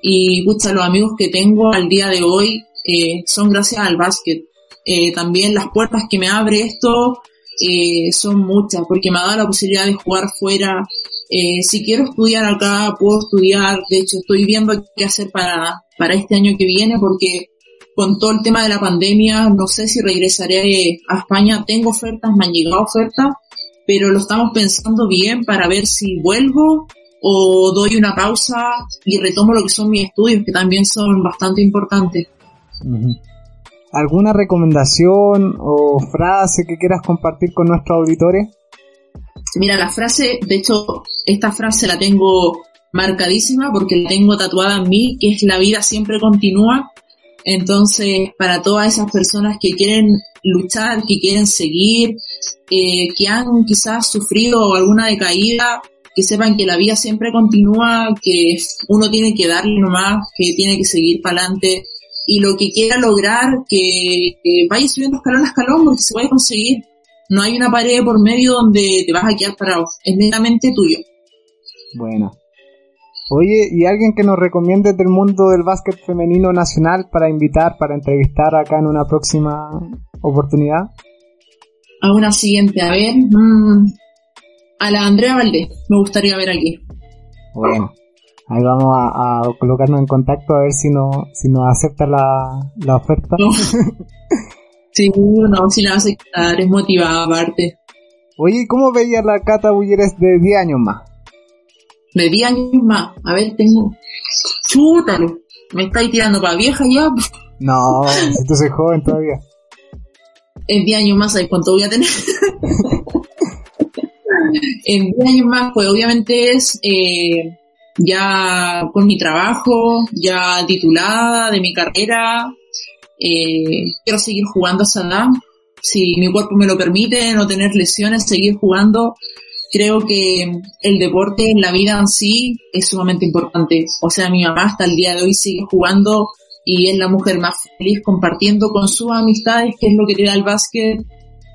y pucha, los amigos que tengo al día de hoy eh, son gracias al básquet. Eh, también las puertas que me abre esto eh, son muchas, porque me ha dado la posibilidad de jugar fuera. Si quiero estudiar acá, puedo estudiar. De hecho, estoy viendo qué hacer para, para este año que viene, porque con todo el tema de la pandemia, no sé si regresaré a España. Tengo ofertas, me han llegado ofertas, pero lo estamos pensando bien para ver si vuelvo o doy una pausa y retomo lo que son mis estudios, que también son bastante importantes. ¿Alguna recomendación o frase que quieras compartir con nuestros auditores? Mira, la frase, de hecho, esta frase la tengo marcadísima porque la tengo tatuada en mí, que es la vida siempre continúa. Entonces, para todas esas personas que quieren luchar, que quieren seguir, eh, que han quizás sufrido alguna decaída, que sepan que la vida siempre continúa, que uno tiene que darle nomás, que tiene que seguir para adelante, y lo que quiera lograr, que, vaya subiendo escalón a escalón porque se puede conseguir. No hay una pared por medio donde te vas a quedar parado, es netamente tuyo. Bueno. Oye, ¿y alguien que nos recomiende del mundo del básquet femenino nacional para invitar, para entrevistar acá en una próxima oportunidad? A una siguiente, a ver. Mm, a la Andrea Valdés, me gustaría ver aquí. Bueno, Ahí vamos a, colocarnos en contacto a ver si, no, si nos acepta la, la oferta. sí, no, si la a aceptar, es motivada aparte. Oye, ¿cómo veía la Cata Bulleres de 10 años más? De 10 años más. A ver, tengo... Chútalo. ¿Me estáis tirando para vieja ya? No, si tú soy joven todavía. En 10 años más, ¿sabes cuánto voy a tener? en 10 años más, pues obviamente es... Eh, ya con mi trabajo, ya titulada de mi carrera, eh, quiero seguir jugando a esa Si mi cuerpo me lo permite, no tener lesiones, seguir jugando. Creo que el deporte en la vida en sí es sumamente importante. O sea, mi mamá hasta el día de hoy sigue jugando y es la mujer más feliz compartiendo con sus amistades, que es lo que te da el básquet.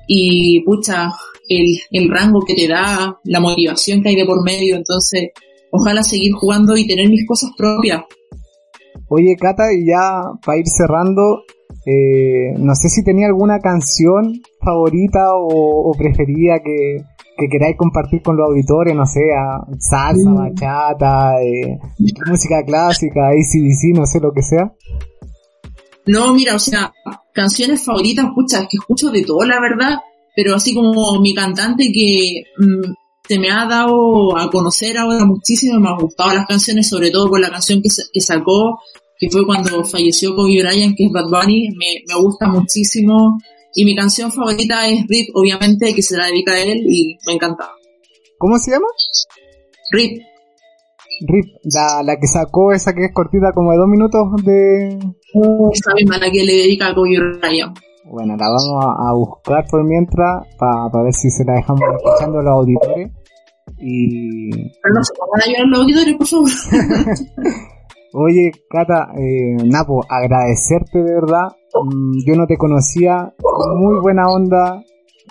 Y pucha, el, el rango que te da, la motivación que hay de por medio. Entonces, ojalá seguir jugando y tener mis cosas propias. Oye, Cata, y ya para ir cerrando, eh, no sé si tenía alguna canción favorita o, preferida que, queráis compartir con los auditores, no sé, salsa, bachata, eh, música clásica, ACDC, no sé lo que sea. No, mira, o sea, canciones favoritas, pucha, es que escucho de todo, la verdad, pero así como mi cantante que mm, se me ha dado a conocer ahora muchísimo, me han gustado las canciones, sobre todo por la canción que, que sacó, que fue cuando falleció Kobe Bryant, que es Bad Bunny, me, me gusta muchísimo. Y mi canción favorita es Rip, obviamente, que se la dedica a él y me encanta. ¿Cómo se llama? Rip. Rip, la, la que sacó esa que es cortita como de dos minutos de... Esa misma, la que le dedica a Kobe Bryant. Bueno, la vamos a, buscar por mientras para ver si se la dejamos escuchando a los auditores. Y... Pero no se van a los auditores, por favor. Oye, Cata, eh, Napo, agradecerte de verdad. Mm, yo no te conocía, muy buena onda.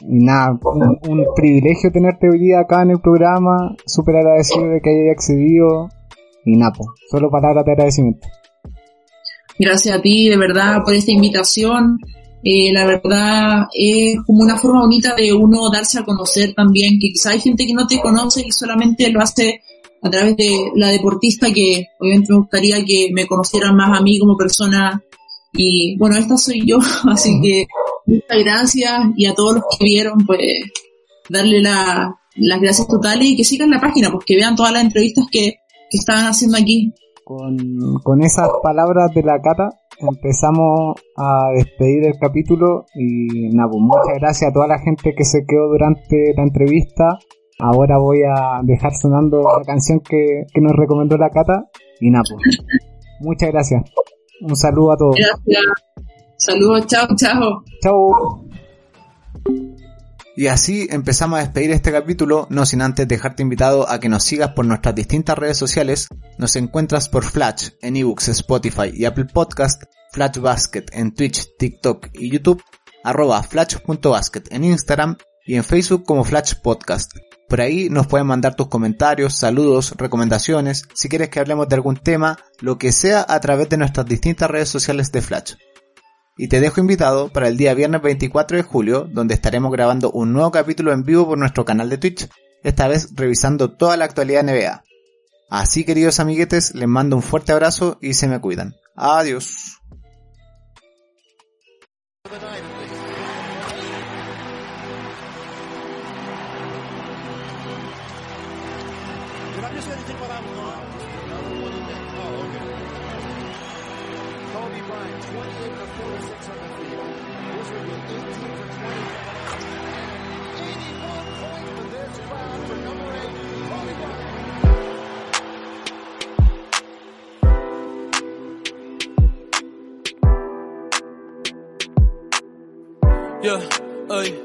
Nada, un, privilegio tenerte hoy día acá en el programa. Súper agradecido de que hayas accedido. Y Napo, solo palabras de agradecimiento. Gracias a ti, de verdad, por esta invitación. Eh, la verdad es como una forma bonita de uno darse a conocer también, que quizá hay gente que no te conoce y solamente lo hace a través de la deportista que obviamente me gustaría que me conocieran más a mí como persona y bueno, esta soy yo, así que muchas gracias y a todos los que vieron pues darle la, las gracias totales y que sigan la página, pues que vean todas las entrevistas que, que estaban haciendo aquí. Con, con esas palabras de la Cata, empezamos a despedir el capítulo y nada, pues muchas gracias a toda la gente que se quedó durante la entrevista. Ahora voy a dejar sonando la canción que, que nos recomendó la Cata y nada, pues, muchas gracias. Un saludo a todos. Gracias. Saludos, chao, chao. Chao. Y así empezamos a despedir este capítulo, no sin antes dejarte invitado a que nos sigas por nuestras distintas redes sociales. Nos encuentras por Flash en ebooks, Spotify y Apple Podcast, Flash Basket en Twitch, TikTok y YouTube, arroba flash.basket en Instagram y en Facebook como Flash Podcast. Por ahí nos pueden mandar tus comentarios, saludos, recomendaciones, si quieres que hablemos de algún tema, lo que sea a través de nuestras distintas redes sociales de Flash. Y te dejo invitado para el día viernes 24 de julio, donde estaremos grabando un nuevo capítulo en vivo por nuestro canal de Twitch, esta vez revisando toda la actualidad NBA. Así queridos amiguetes, les mando un fuerte abrazo y se me cuidan. Adiós. I'm just going to what I'm. Oh, okay. Kobe Bryant, 28 for 46 on the field. 18 for 20. 81 points for this crowd for number 8, Kobe Bryant. Yeah, hey.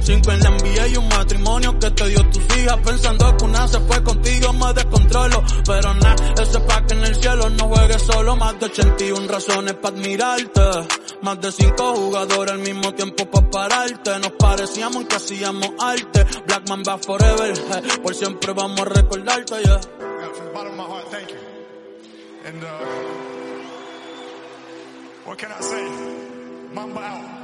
Cinco en la NBA y un matrimonio que te dio tus hijas. Pensando que una se fue contigo, me descontrolo. Pero nada, ese pa' que en el cielo no juegue solo. Más de 81 razones para admirarte. Más de cinco jugadores al mismo tiempo para pararte. Nos parecíamos que hacíamos arte. Blackman va forever. eh, Por siempre vamos a recordarte, yeah. And uh, what can I say? Mamba.